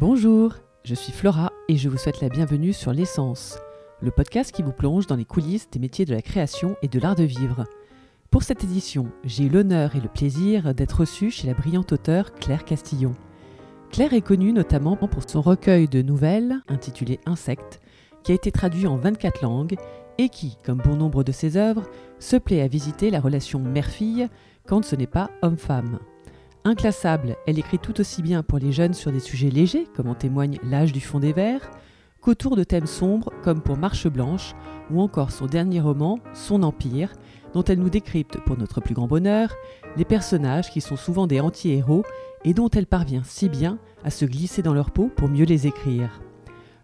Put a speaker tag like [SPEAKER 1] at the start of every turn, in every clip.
[SPEAKER 1] Bonjour, je suis Flora et je vous souhaite la bienvenue sur L'essence, le podcast qui vous plonge dans les coulisses des métiers de la création et de l'art de vivre. Pour cette édition, j'ai eu l'honneur et le plaisir d'être reçue chez la brillante auteure Claire Castillon. Claire est connue notamment pour son recueil de nouvelles intitulé Insectes, qui a été traduit en 24 langues et qui, comme bon nombre de ses œuvres, se plaît à visiter la relation mère-fille quand ce n'est pas homme-femme. Inclassable, elle écrit tout aussi bien pour les jeunes sur des sujets légers, comme en témoigne L'âge du fond des vers, qu'autour de thèmes sombres, comme pour Marche Blanche, ou encore son dernier roman, Son Empire, dont elle nous décrypte, pour notre plus grand bonheur, les personnages qui sont souvent des anti-héros et dont elle parvient si bien à se glisser dans leur peau pour mieux les écrire.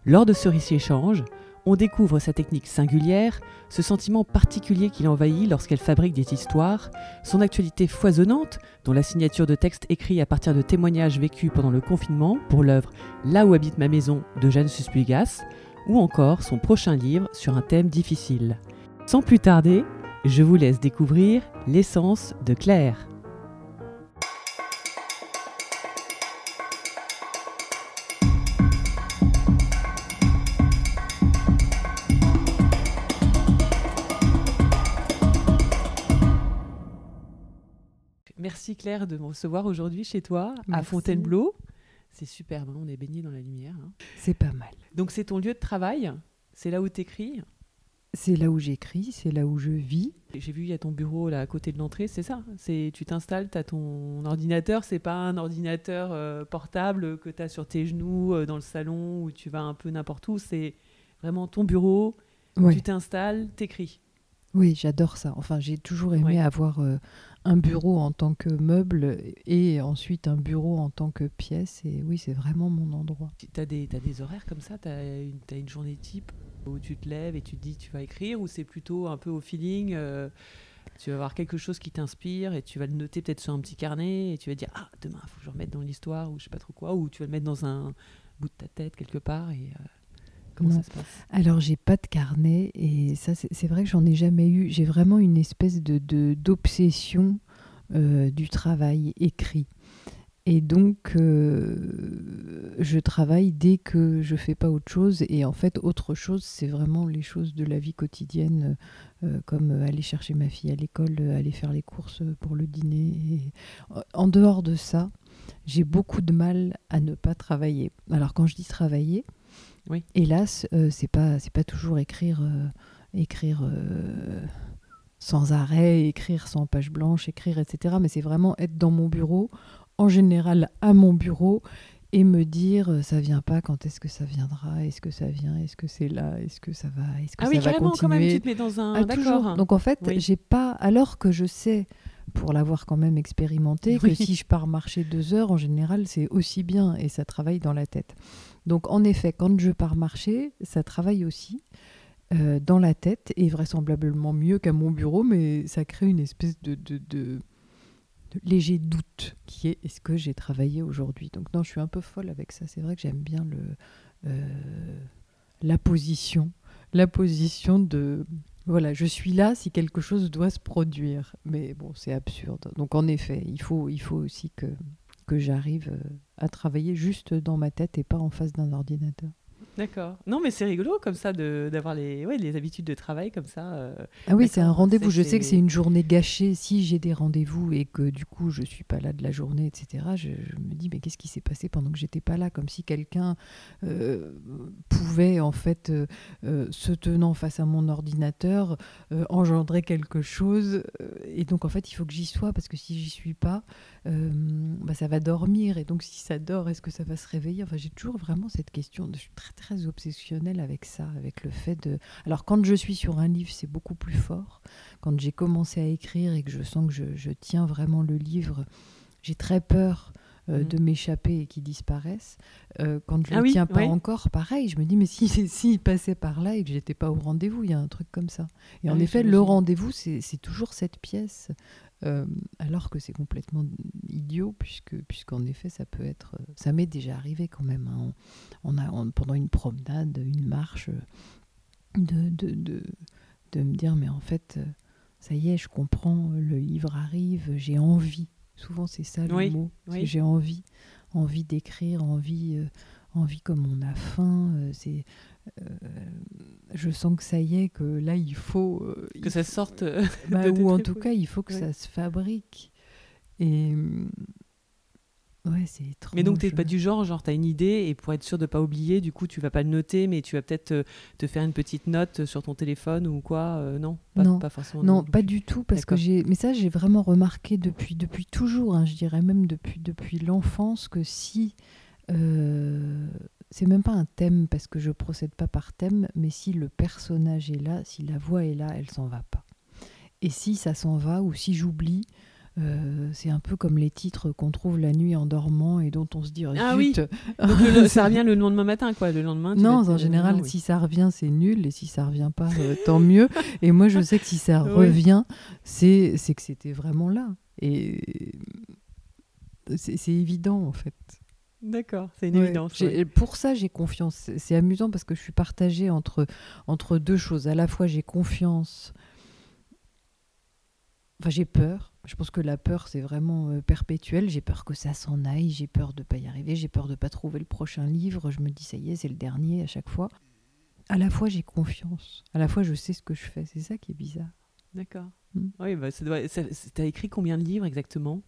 [SPEAKER 1] Lors de ce riche échange, on découvre sa technique singulière, ce sentiment particulier qui l'envahit lorsqu'elle fabrique des histoires, son actualité foisonnante, dont la signature de texte écrit à partir de témoignages vécus pendant le confinement pour l'œuvre Là où habite ma maison de Jeanne Susplugas, ou encore son prochain livre sur un thème difficile. Sans plus tarder, je vous laisse découvrir l'essence de Claire. Merci Claire de me recevoir aujourd'hui chez toi à. Fontainebleau. C'est superbe, hein, on est baigné dans la lumière. hein.
[SPEAKER 2] C'est pas mal.
[SPEAKER 1] Donc c'est ton lieu de travail, c'est là où tu écris.
[SPEAKER 2] C'est là où j'écris, c'est là où je vis.
[SPEAKER 1] J'ai vu, il y a ton bureau là à côté de l'entrée, c'est ça? C'est tu t'installes, tu as ton ordinateur, c'est pas un ordinateur euh, portable que tu as sur tes genoux euh, dans le salon où tu vas un peu n'importe où, c'est vraiment ton bureau,
[SPEAKER 2] Ouais.
[SPEAKER 1] tu t'installes, t'écris.
[SPEAKER 2] Oui, j'adore ça. Enfin, j'ai toujours aimé
[SPEAKER 1] Ouais.
[SPEAKER 2] avoir euh, un bureau en tant que meuble et ensuite un bureau en tant que pièce. Et oui, c'est vraiment mon endroit.
[SPEAKER 1] Tu as des, t'as des horaires comme ça, tu as une journée type où tu te lèves et tu te dis tu vas écrire ou c'est plutôt un peu au feeling euh, tu vas avoir quelque chose qui t'inspire et tu vas le noter peut-être sur un petit carnet et tu vas dire ah demain il faut que je remette dans l'histoire ou je sais pas trop quoi ou tu vas le mettre dans un bout de ta tête quelque part et euh, comment
[SPEAKER 2] Non.
[SPEAKER 1] ça se passe?
[SPEAKER 2] Alors, j'ai pas de carnet et ça, c'est vrai que j'en ai jamais eu. J'ai vraiment une espèce de d'obsession euh, du travail écrit. Et donc, euh, je travaille dès que je fais pas autre chose. Et en fait, autre chose, c'est vraiment les choses de la vie quotidienne, euh, comme aller chercher ma fille à l'école, aller faire les courses pour le dîner. Et en dehors de ça, j'ai beaucoup de mal à ne pas travailler. Alors, quand je dis travailler,
[SPEAKER 1] Oui.
[SPEAKER 2] hélas, euh, c'est pas c'est pas toujours écrire euh, écrire euh, sans arrêt, écrire sans page blanche, écrire, etc. Mais c'est vraiment être dans mon bureau, en général à mon bureau, et me dire euh, ça vient pas, quand est-ce que ça viendra, est-ce que ça vient, est-ce que c'est là, est-ce que ça va, est-ce que
[SPEAKER 1] ah
[SPEAKER 2] ça
[SPEAKER 1] oui
[SPEAKER 2] va
[SPEAKER 1] carrément quand même
[SPEAKER 2] continuer.
[SPEAKER 1] tu te mets dans un
[SPEAKER 2] Ah,
[SPEAKER 1] d'accord.
[SPEAKER 2] Donc en fait,
[SPEAKER 1] Oui.
[SPEAKER 2] j'ai pas, alors que je sais, pour l'avoir quand même expérimenté,
[SPEAKER 1] Oui.
[SPEAKER 2] que si je pars marcher deux heures, en général, c'est aussi bien et ça travaille dans la tête. Donc en effet, quand je pars marcher, ça travaille aussi euh, dans la tête et vraisemblablement mieux qu'à mon bureau, mais ça crée une espèce de, léger doute qui est est-ce que j'ai travaillé aujourd'hui? Donc non, je suis un peu folle avec ça. C'est vrai que j'aime bien le, euh, la position, la position de voilà, je suis là si quelque chose doit se produire. Mais bon, c'est absurde. Donc en effet, il faut aussi que, que j'arrive euh, à travailler juste dans ma tête et pas en face d'un ordinateur.
[SPEAKER 1] d'accord non mais c'est rigolo comme ça d'avoir les ouais, les habitudes de travail comme ça euh.
[SPEAKER 2] Ah oui, c'est un rendez-vous. Je sais que
[SPEAKER 1] c'est-
[SPEAKER 2] une journée gâchée. Si j'ai des rendez-vous et que du coup je suis pas là de la journée, etc., je, je me dis mais qu'est-ce qui s'est passé pendant que j'étais pas là? Comme si quelqu'un euh, pouvait en fait, euh, se tenant face à mon ordinateur, engendrer quelque chose. Et donc en fait, il faut que j'y sois parce que si j'y suis pas, bah, ça va dormir. Et donc si ça dort, est-ce que ça va se réveiller? Enfin, j'ai toujours vraiment cette question. de- Je suis très très obsessionnelle avec ça, avec le fait de. Alors quand je suis sur un livre, c'est beaucoup plus fort. Quand j'ai commencé à écrire et que je sens que je, je tiens vraiment le livre, j'ai très peur euh,
[SPEAKER 1] Mhm.
[SPEAKER 2] de m'échapper et qu'il disparaisse. Euh, quand je ne
[SPEAKER 1] Ah
[SPEAKER 2] le
[SPEAKER 1] oui,
[SPEAKER 2] tiens pas
[SPEAKER 1] ouais.
[SPEAKER 2] encore, pareil, je me dis mais si s'il passait par là et que j'étais pas au rendez-vous, il y a un truc comme ça. Et
[SPEAKER 1] Ah
[SPEAKER 2] en
[SPEAKER 1] oui,
[SPEAKER 2] effet, le rendez-vous, c'est toujours cette pièce. Euh, alors que c'est complètement idiot, puisque puisqu'en effet, ça peut être... Ça m'est déjà arrivé quand même. hein. On, on a, on- pendant une promenade, une marche, euh, de, de, de, de me dire, mais en fait, euh, ça y est, je comprends, le livre arrive, j'ai envie. Souvent, c'est ça le
[SPEAKER 1] Oui,
[SPEAKER 2] mot.
[SPEAKER 1] oui.
[SPEAKER 2] J'ai envie, envie d'écrire, envie, euh, envie comme on a faim. c'est, je sens que ça y est, que là, il faut...
[SPEAKER 1] que ça sorte.
[SPEAKER 2] Bah, ou en tout cas, il faut que ça se fabrique. Et Ouais, c'est étrange.
[SPEAKER 1] Mais donc, tu n'es pas du genre, genre, tu as une idée et pour être sûr de ne pas oublier, du coup, tu vas pas le noter, mais tu vas peut-être euh, te, faire une petite note sur ton téléphone ou quoi euh, Non,
[SPEAKER 2] pas, non. pas forcément. Non, pas du tout, parce que j'ai. Mais ça, j'ai vraiment remarqué depuis, depuis toujours, hein, je dirais même depuis, depuis l'enfance, que si. Euh, c'est même pas un thème, parce que je procède pas par thème, mais si le personnage est là, si la voix est là, elle s'en va pas. Et si ça s'en va, ou si j'oublie, euh, c'est un peu comme les titres qu'on trouve la nuit en dormant et dont on se dit
[SPEAKER 1] ah oui. ça revient le lendemain matin quoi. Le lendemain
[SPEAKER 2] non en général si ça revient c'est nul et si ça revient pas euh, tant mieux. Et moi je sais que si ça revient c'est c'est que c'était vraiment là. Et c'est évident en fait
[SPEAKER 1] D'accord, c'est une évidence.
[SPEAKER 2] Pour ça, j'ai confiance. C'est amusant parce que je suis partagée entre, entre deux choses. À la fois, j'ai confiance. Enfin, j'ai peur je pense que la peur, c'est vraiment euh, perpétuel. J'ai peur que ça s'en aille, j'ai peur de ne pas y arriver, j'ai peur de ne pas trouver le prochain livre. Je me dis, ça y est, c'est le dernier à chaque fois. À la fois, j'ai confiance. À la fois, je sais ce que je fais. C'est ça qui est bizarre.
[SPEAKER 1] D'accord. Hmm. Oui, bah, as écrit combien de livres exactement?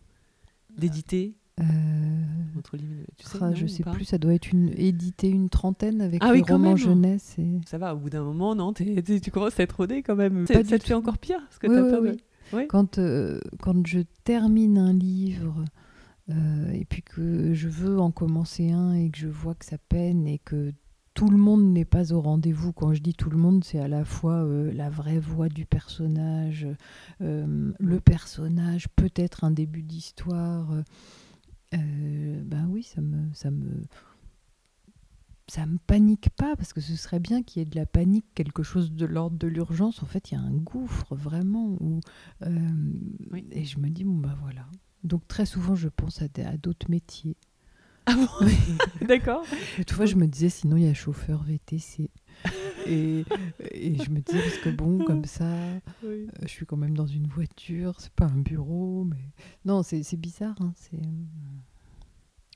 [SPEAKER 1] D'éditer
[SPEAKER 2] euh... tu sais, ah, je sais plus, ça doit être une édité une trentaine avec ah, oui, romans jeunesse. Et...
[SPEAKER 1] Ça va, au bout d'un moment, non tu commences à être rodé quand même. Ça te fait encore pire parce que as de...
[SPEAKER 2] Quand, euh, quand je termine un livre euh, et puis que je veux en commencer un et que je vois que ça peine et que tout le monde n'est pas au rendez-vous. Quand je dis tout le monde, c'est à la fois euh, la vraie voix du personnage, le personnage, peut-être un début d'histoire. Ben oui, ça me, ça me, ça me panique pas parce que ce serait bien qu'il y ait de la panique, quelque chose de l'ordre de l'urgence. En fait, il y a un gouffre vraiment où euh, et je me dis bon bah voilà. Donc très souvent, je pense à, d'autres métiers.
[SPEAKER 1] Ah bon? D'accord.
[SPEAKER 2] Tout fois, je me disais sinon il y a chauffeur VTC. Et, et, je me disais parce que bon comme ça, euh, je suis quand même dans une voiture, c'est pas un bureau, mais non c'est bizarre. Hein, c'est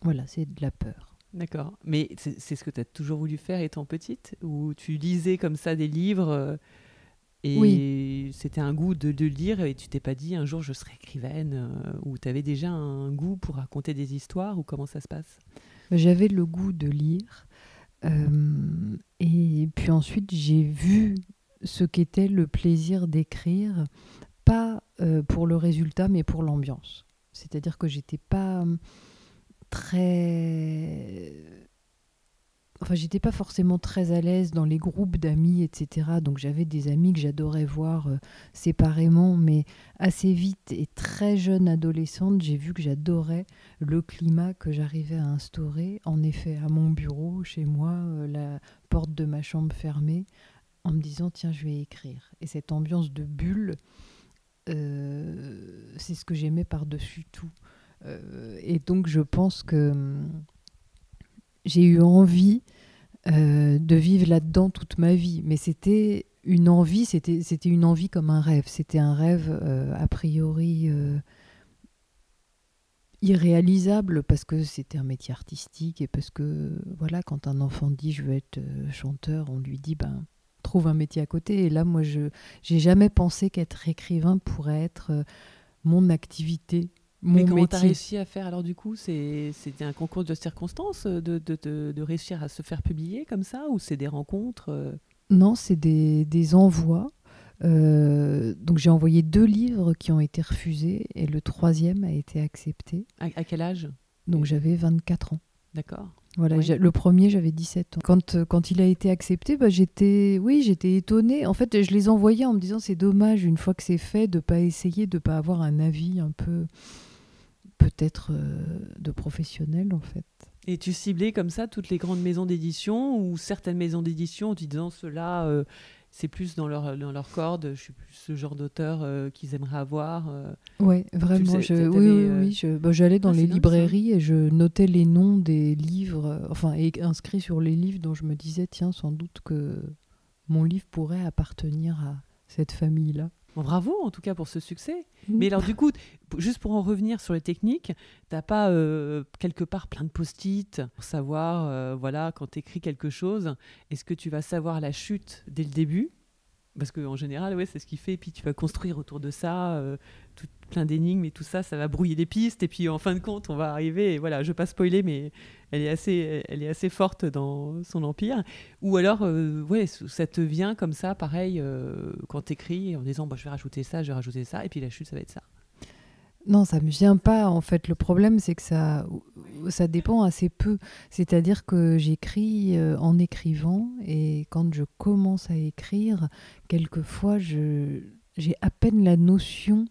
[SPEAKER 2] voilà, c'est de la peur.
[SPEAKER 1] D'accord. Mais c'est ce que tu as toujours voulu faire étant petite? Ou tu lisais comme ça des livres euh, et c'était un goût de, lire et tu t'es pas dit un jour je serai écrivaine euh, Ou tu avais déjà un goût pour raconter des histoires Ou comment ça se passe?
[SPEAKER 2] J'avais le goût de lire. Euh, et puis ensuite j'ai vu ce qu'était le plaisir d'écrire, pas pour le résultat mais pour l'ambiance. C'est-à-dire que j'étais pas très enfin j'étais pas forcément très à l'aise dans les groupes d'amis etc donc j'avais des amis que j'adorais voir euh, séparément. Mais assez vite et très jeune adolescente j'ai vu que j'adorais le climat que j'arrivais à instaurer. En effet à mon bureau chez moi euh, la porte de ma chambre fermée en me disant tiens je vais écrire. Et cette ambiance de bulle euh, c'est ce que j'aimais par dessus tout et donc je pense que hum, j'ai eu envie euh, de vivre là-dedans toute ma vie. Mais c'était une envie, c'était, une envie comme un rêve. C'était un rêve euh, a priori irréalisable parce que c'était un métier artistique et parce que voilà quand un enfant dit je veux être chanteur on lui dit ben trouve un métier à côté et là moi je j'ai jamais pensé qu'être écrivain pourrait être mon activité
[SPEAKER 1] mais comment tu as réussi à faire? Alors du coup C'était un concours de circonstances euh, de, de, de, réussir à se faire publier comme ça ou c'est des rencontres euh?
[SPEAKER 2] Non, c'est des, des, envois. Euh, donc j'ai envoyé deux livres qui ont été refusés et le troisième a été accepté.
[SPEAKER 1] À, quel âge?
[SPEAKER 2] Donc j'avais 24 ans.
[SPEAKER 1] D'accord.
[SPEAKER 2] Voilà, le premier, j'avais 17 ans. Quand, quand il a été accepté, bah, j'étais, oui, j'étais étonnée. En fait, je les envoyais en me disant c'est dommage une fois que c'est fait de pas essayer, de pas avoir un avis un peu peut-être euh, de professionnels en fait.
[SPEAKER 1] Et tu ciblais comme ça toutes les grandes maisons d'édition ou certaines maisons d'édition en te disant cela euh, c'est plus dans leur, dans leur corde, je suis plus ce genre d'auteur euh, qu'ils aimeraient avoir.
[SPEAKER 2] ouais, vraiment. je, oui, oui, oui bah, j'allais dans ah, les librairies et je notais les noms des livres, enfin, et inscrits sur les livres dont je me disais, tiens, sans doute que mon livre pourrait appartenir à cette famille-là.
[SPEAKER 1] Bravo en tout cas pour ce succès. Mais alors du coup, juste pour en revenir sur les techniques, t'as pas euh, quelque part plein de post-it pour savoir, euh, voilà, quand tu écris quelque chose, est-ce que tu vas savoir la chute dès le début parce qu'en général, ouais, c'est ce qu'il fait. Et puis tu vas construire autour de ça euh, tout, plein d'énigmes et tout ça, ça va brouiller les pistes. Et puis en fin de compte, on va arriver. Et voilà, je vais pas spoiler, mais elle est assez, elle est assez forte dans son empire. Ou alors, euh, ouais, ça te vient comme ça, pareil, euh, quand tu écris en disant, bah, je vais rajouter ça, je vais rajouter ça, et puis la chute, ça va être ça.
[SPEAKER 2] Non, ça me vient pas. En fait, le problème, c'est que ça, ça dépend assez peu. C'est-à-dire que j'écris euh, en écrivant, et quand je commence à écrire, quelquefois, je, j'ai à peine la notion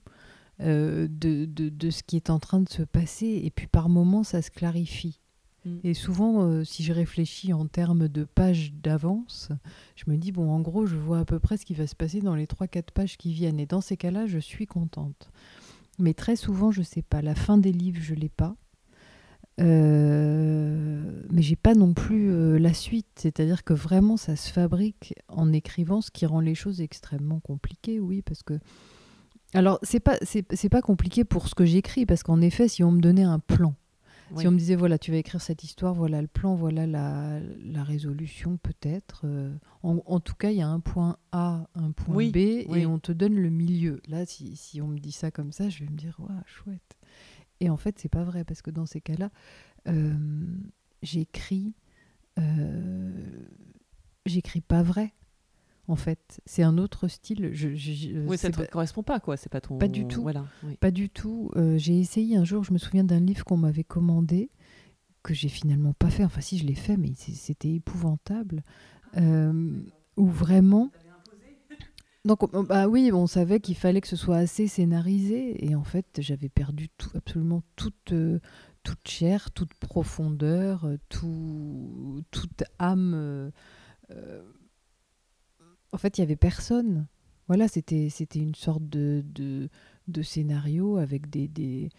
[SPEAKER 2] euh, de, de, de, ce qui est en train de se passer, et puis par moments, ça se clarifie. Mm. Et souvent, euh, si je réfléchis en termes de pages d'avance, je me dis, bon, en gros, je vois à peu près ce qui va se passer dans les 3-4 pages qui viennent. Et dans ces cas-là, je suis contente. Mais très souvent, je sais pas. La fin des livres, je l'ai pas. Euh, mais j'ai pas non plus euh, la suite. C'est-à-dire que vraiment, ça se fabrique en écrivant, ce qui rend les choses extrêmement compliquées, oui, parce que. Alors, c'est pas, c'est, pas compliqué pour ce que j'écris, parce qu'en effet, si on me donnait un plan, si on me disait, voilà, tu vas écrire cette histoire, voilà le plan, voilà la, la résolution, peut-être. Euh, en, tout cas, il y a un point A, un point B, et on te donne le milieu. Là, si, si, on me dit ça comme ça, je vais me dire, waouh, chouette. Et en fait, c'est pas vrai, parce que dans ces cas-là, euh, j'écris. Euh, j'écris pas vrai en fait. C'est un autre style. Je,
[SPEAKER 1] oui, ça ne correspond pas, quoi. C'est pas ton.
[SPEAKER 2] Pas du tout.
[SPEAKER 1] Voilà,
[SPEAKER 2] Pas du tout. Euh, j'ai essayé un jour, je me souviens d'un livre qu'on m'avait commandé, que j'ai finalement pas fait. Enfin, si, je l'ai fait, mais c'était épouvantable. Euh, où vraiment. Donc, bah oui, on savait qu'il fallait que ce soit assez scénarisé. Et en fait, j'avais perdu tout, absolument toute, euh, toute chair, toute profondeur, tout, toute âme en fait, il y avait personne. Voilà, c'était c'était une sorte de, de, scénario avec des, des...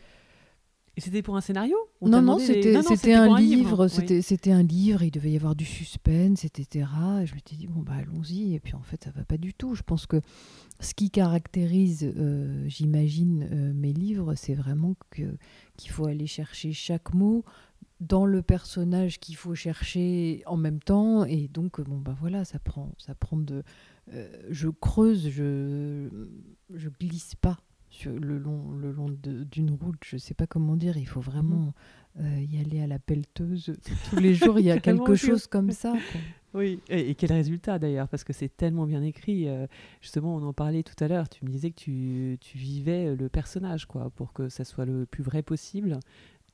[SPEAKER 1] Et c'était pour un scénario
[SPEAKER 2] Non, non, c'était un, livre. C'était un livre, il devait y avoir du suspense, etc. Et je m'étais dit, bon, bah allons-y. Et puis en fait, ça va pas du tout. Je pense que ce qui caractérise, euh, j'imagine, euh, mes livres, c'est vraiment qu'il faut aller chercher chaque mot, dans le personnage qu'il faut chercher en même temps. Et donc bon bah voilà ça prend ça prend de euh, je creuse je je glisse pas sur le long le long d'une route. Je sais pas comment dire. Il faut vraiment mhm. euh, y aller à la pelleteuse. Tous les jours il y a quelque chose comme ça
[SPEAKER 1] oui et, quel résultat d'ailleurs parce que c'est tellement bien écrit euh, justement on en parlait tout à l'heure tu me disais que tu, tu vivais le personnage quoi pour que ça soit le plus vrai possible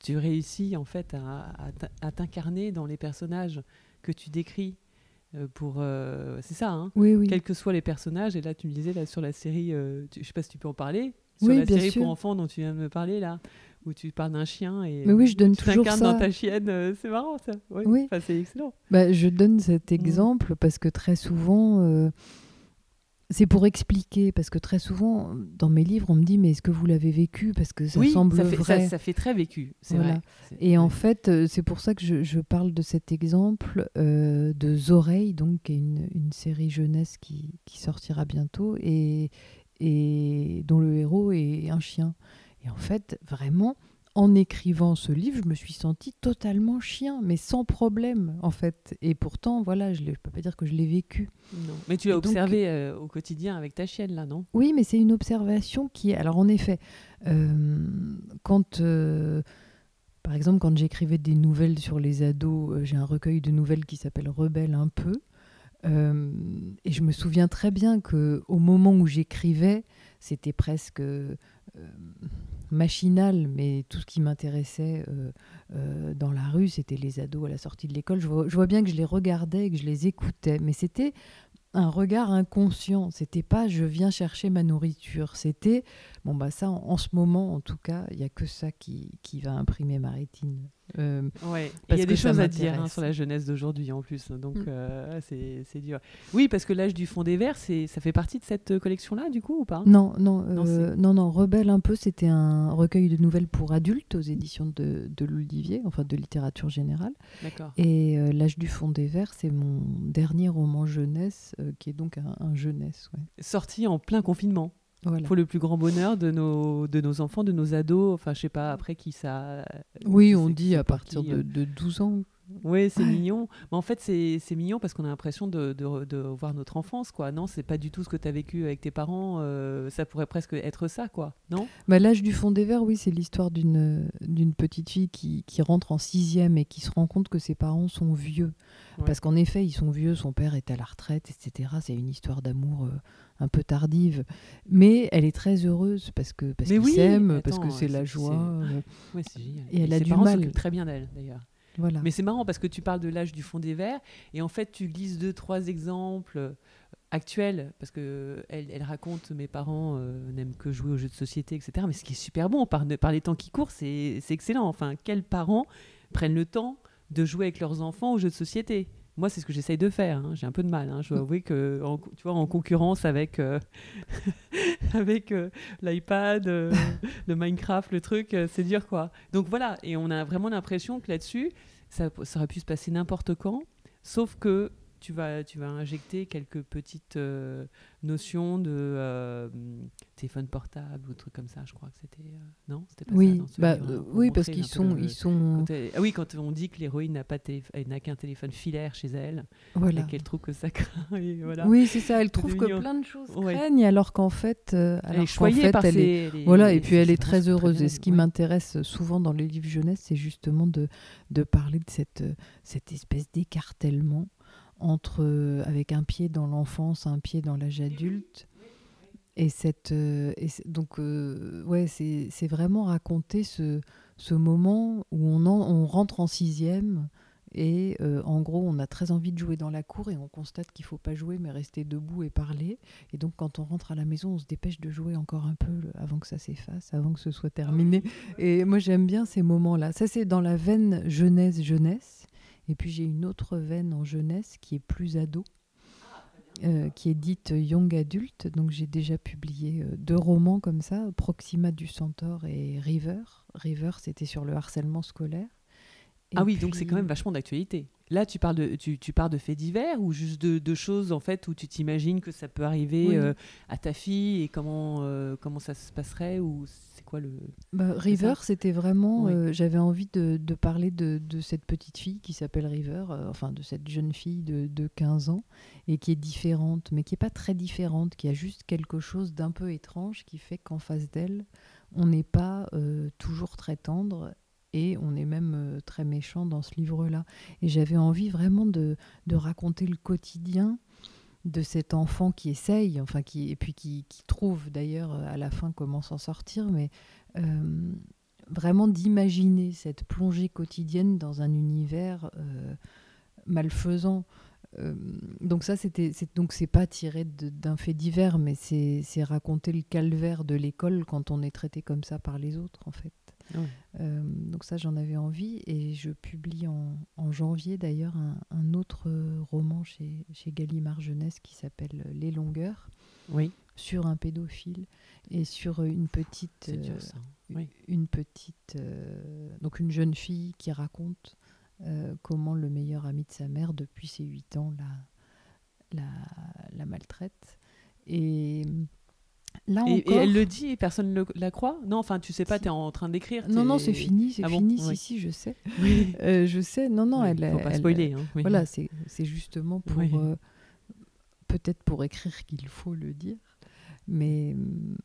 [SPEAKER 1] tu réussis en fait à, t'incarner dans les personnages que tu décris. Euh, pour euh, c'est ça hein
[SPEAKER 2] oui, oui.
[SPEAKER 1] quels que soient les personnages et là tu me disais là sur la série euh, je sais pas si tu peux en parler sur la série pour enfants dont tu viens de me parler là où tu parles d'un chien et
[SPEAKER 2] mais oui je donne tu toujours
[SPEAKER 1] ça dans ta chienne c'est marrant ça oui, c'est excellent
[SPEAKER 2] bah, je donne cet mmh. exemple parce que très souvent c'est pour expliquer, parce que très souvent, dans mes livres, on me dit, mais est-ce que vous l'avez vécu? Parce que ça semble
[SPEAKER 1] ça fait,
[SPEAKER 2] vrai.
[SPEAKER 1] Ça, fait très vécu, c'est vrai.
[SPEAKER 2] Et en fait, euh, c'est pour ça que je, parle de cet exemple euh, de Zoreille, donc, qui est une, série jeunesse qui, qui, sortira bientôt, et, et dont le héros est un chien. Et en fait, vraiment, en écrivant ce livre, je me suis sentie totalement chien, mais sans problème en fait. Et pourtant, voilà, je ne peux pas dire que je l'ai vécu.
[SPEAKER 1] Non. Mais tu l'as observé euh, au quotidien avec ta chienne, là, non?
[SPEAKER 2] Oui, mais c'est une observation qui est... Alors en effet, euh, quand... Euh, par exemple, quand j'écrivais des nouvelles sur les ados, j'ai un recueil de nouvelles qui s'appelle Rebelle un peu. et je me souviens très bien que au moment où j'écrivais, c'était presque machinal, mais tout ce qui m'intéressait euh, euh, dans la rue, c'était les ados à la sortie de l'école. Je vois, bien que je les regardais, que je les écoutais, mais c'était un regard inconscient. C'était pas je viens chercher ma nourriture. C'était bon bah ça en, ce moment en tout cas, il y a que ça qui, qui va imprimer ma rétine.
[SPEAKER 1] Euh, ouais. Il y a des choses à dire hein, sur la jeunesse d'aujourd'hui en plus, donc mm. euh, c'est dur. Oui, parce que l'âge du fond des vers, ça fait partie de cette collection-là, du coup, ou pas?
[SPEAKER 2] Non, non, euh, non, non, Rebelle un peu, c'était un recueil de nouvelles pour adultes aux éditions de, de l'Olivier, enfin de littérature générale.
[SPEAKER 1] D'accord.
[SPEAKER 2] Et l'âge du fond des vers, c'est mon dernier roman jeunesse, qui est donc un, jeunesse.
[SPEAKER 1] Sorti en plein confinement.
[SPEAKER 2] Voilà.
[SPEAKER 1] pour le plus grand bonheur de nos, de nos enfants, de nos ados. Enfin, je sais pas, après qui ça.
[SPEAKER 2] Oui,
[SPEAKER 1] qui
[SPEAKER 2] on dit à partir
[SPEAKER 1] qui,
[SPEAKER 2] de,
[SPEAKER 1] euh,
[SPEAKER 2] de 12 ans.
[SPEAKER 1] Oui, c'est mignon. Mais en fait, c'est mignon parce qu'on a l'impression de, de, de voir notre enfance, quoi. Non, c'est pas du tout ce que tu as vécu avec tes parents. euh, ça pourrait presque être ça, quoi. Non?
[SPEAKER 2] Bah, L'âge du fond des verres, oui, c'est l'histoire d'une petite fille qui, qui rentre en sixième et qui se rend compte que ses parents sont vieux.
[SPEAKER 1] Ouais.
[SPEAKER 2] Parce qu'en effet, ils sont vieux, son père est à la retraite, etc. C'est une histoire d'amour euh, un peu tardive. Mais elle est très heureuse parce que parce qu'ils
[SPEAKER 1] oui,
[SPEAKER 2] s'aiment,
[SPEAKER 1] mais
[SPEAKER 2] parce que c'est la joie. euh,
[SPEAKER 1] Ouais.
[SPEAKER 2] Et elle a du mal.
[SPEAKER 1] très bien d'elle, d'ailleurs.
[SPEAKER 2] Voilà.
[SPEAKER 1] Mais c'est marrant parce que tu parles de l'âge du fond des verres et en fait tu glisses deux trois exemples euh, actuels parce que elle, elle raconte mes parents euh, n'aiment que jouer aux jeux de société etc. Mais ce qui est super bon par, par les temps qui courent c'est excellent. Enfin quels parents prennent le temps de jouer avec leurs enfants aux jeux de société? Moi, c'est ce que j'essaye de faire. hein. J'ai un peu de mal. hein. Je dois avouer que, en, tu vois, en concurrence avec, euh, avec euh, l'iPad, euh, le Minecraft, le truc, c'est dur, quoi. Donc voilà. Et on a vraiment l'impression que là-dessus, ça, ça aurait pu se passer n'importe quand, sauf que tu vas, tu vas injecter quelques petites euh, notions de euh, téléphone portable ou trucs comme ça. Je crois que c'était. euh, non C'était pas ça
[SPEAKER 2] Oui,
[SPEAKER 1] dans celui
[SPEAKER 2] bah, euh, oui parce qu'ils sont,
[SPEAKER 1] le-
[SPEAKER 2] ils sont,
[SPEAKER 1] quand elle- ah oui, quand on dit que l'héroïne n'a pas télé- n'a qu'un téléphone filaire chez elle
[SPEAKER 2] voilà.
[SPEAKER 1] et qu'elle trouve que ça craint. Et voilà.
[SPEAKER 2] Oui, c'est ça. Elle trouve que plein de choses
[SPEAKER 1] Ouais.
[SPEAKER 2] craignent, alors qu'en fait, euh,
[SPEAKER 1] elle
[SPEAKER 2] alors
[SPEAKER 1] est choyée
[SPEAKER 2] fait,
[SPEAKER 1] par
[SPEAKER 2] elle
[SPEAKER 1] ses.
[SPEAKER 2] est-
[SPEAKER 1] les-
[SPEAKER 2] Voilà, et puis elle est très heureuse. Et ce qui
[SPEAKER 1] ouais.
[SPEAKER 2] m'intéresse souvent dans les livres jeunesse, c'est justement de, de parler de cette, euh, cette espèce d'écartèlement entre, euh, avec un pied dans l'enfance, un pied dans l'âge adulte. Et cette, euh, et donc, euh, ouais, c'est vraiment raconter ce, ce moment où on, en- on rentre en sixième et euh, en gros, on a très envie de jouer dans la cour et on constate qu'il faut pas jouer mais rester debout et parler. Et donc, quand on rentre à la maison, on se dépêche de jouer encore un peu avant que ça s'efface, avant que ce soit terminé. Et moi, j'aime bien ces moments-là. Ça, c'est dans la veine jeunesse-jeunesse. Et puis, j'ai une autre veine en jeunesse qui est plus ado. euh, qui est dite Young Adult. Donc j'ai déjà publié euh, deux romans comme ça, Proxima du Centaure et River. River, c'était sur le harcèlement scolaire. Et
[SPEAKER 1] Ah oui, donc c'est quand même vachement d'actualité. Là, tu parles de, tu, tu pars de faits divers ou juste de, de choses en fait où tu t'imagines que ça peut arriver
[SPEAKER 2] Oui.
[SPEAKER 1] euh, à ta fille et comment, euh, comment ça se passerait ou c'est quoi le.
[SPEAKER 2] Bah, River, c'était vraiment.
[SPEAKER 1] Oui.
[SPEAKER 2] euh, J'avais envie de, de parler de, de cette petite fille qui s'appelle River, enfin de cette jeune fille de, de 15 ans, et qui est différente, mais qui n'est pas très différente, qui a juste quelque chose d'un peu étrange qui fait qu'en face d'elle, on n'est pas toujours très tendre. Et on est même euh, très méchant dans ce livre-là. Et j'avais envie vraiment de, raconter le quotidien de cet enfant qui essaye, enfin qui et puis qui, trouve d'ailleurs euh, à la fin comment s'en sortir, mais euh, vraiment d'imaginer cette plongée quotidienne dans un univers malfaisant. Donc ça, c'était donc c'est pas tiré d'un fait divers, mais c'est raconter le calvaire de l'école quand on est traité comme ça par les autres, en fait.
[SPEAKER 1] Ouais.
[SPEAKER 2] Euh, donc ça, j'en avais envie et je publie en, en janvier d'ailleurs un, un autre euh, roman chez, chez Gallimard Jeunesse qui s'appelle Les Longueurs
[SPEAKER 1] Oui,
[SPEAKER 2] sur un pédophile et sur une petite
[SPEAKER 1] c'est dur
[SPEAKER 2] euh,
[SPEAKER 1] ça. Oui.
[SPEAKER 2] une petite euh, donc une jeune fille qui raconte euh, comment le meilleur ami de sa mère depuis ses 8 ans la, la, la maltraite et là
[SPEAKER 1] Et, elle le dit et personne ne la croit Non, enfin, tu sais pas, tu es en train d'écrire.
[SPEAKER 2] non non c'est fini c'est
[SPEAKER 1] Ah bon
[SPEAKER 2] fini
[SPEAKER 1] Oui.
[SPEAKER 2] si si je sais
[SPEAKER 1] Oui.
[SPEAKER 2] Euh, je sais non non
[SPEAKER 1] Oui,
[SPEAKER 2] elle
[SPEAKER 1] faut pas
[SPEAKER 2] elle-
[SPEAKER 1] spoiler. hein, oui.
[SPEAKER 2] Voilà, c'est justement pour euh, peut-être pour écrire qu'il faut le dire, mais mm,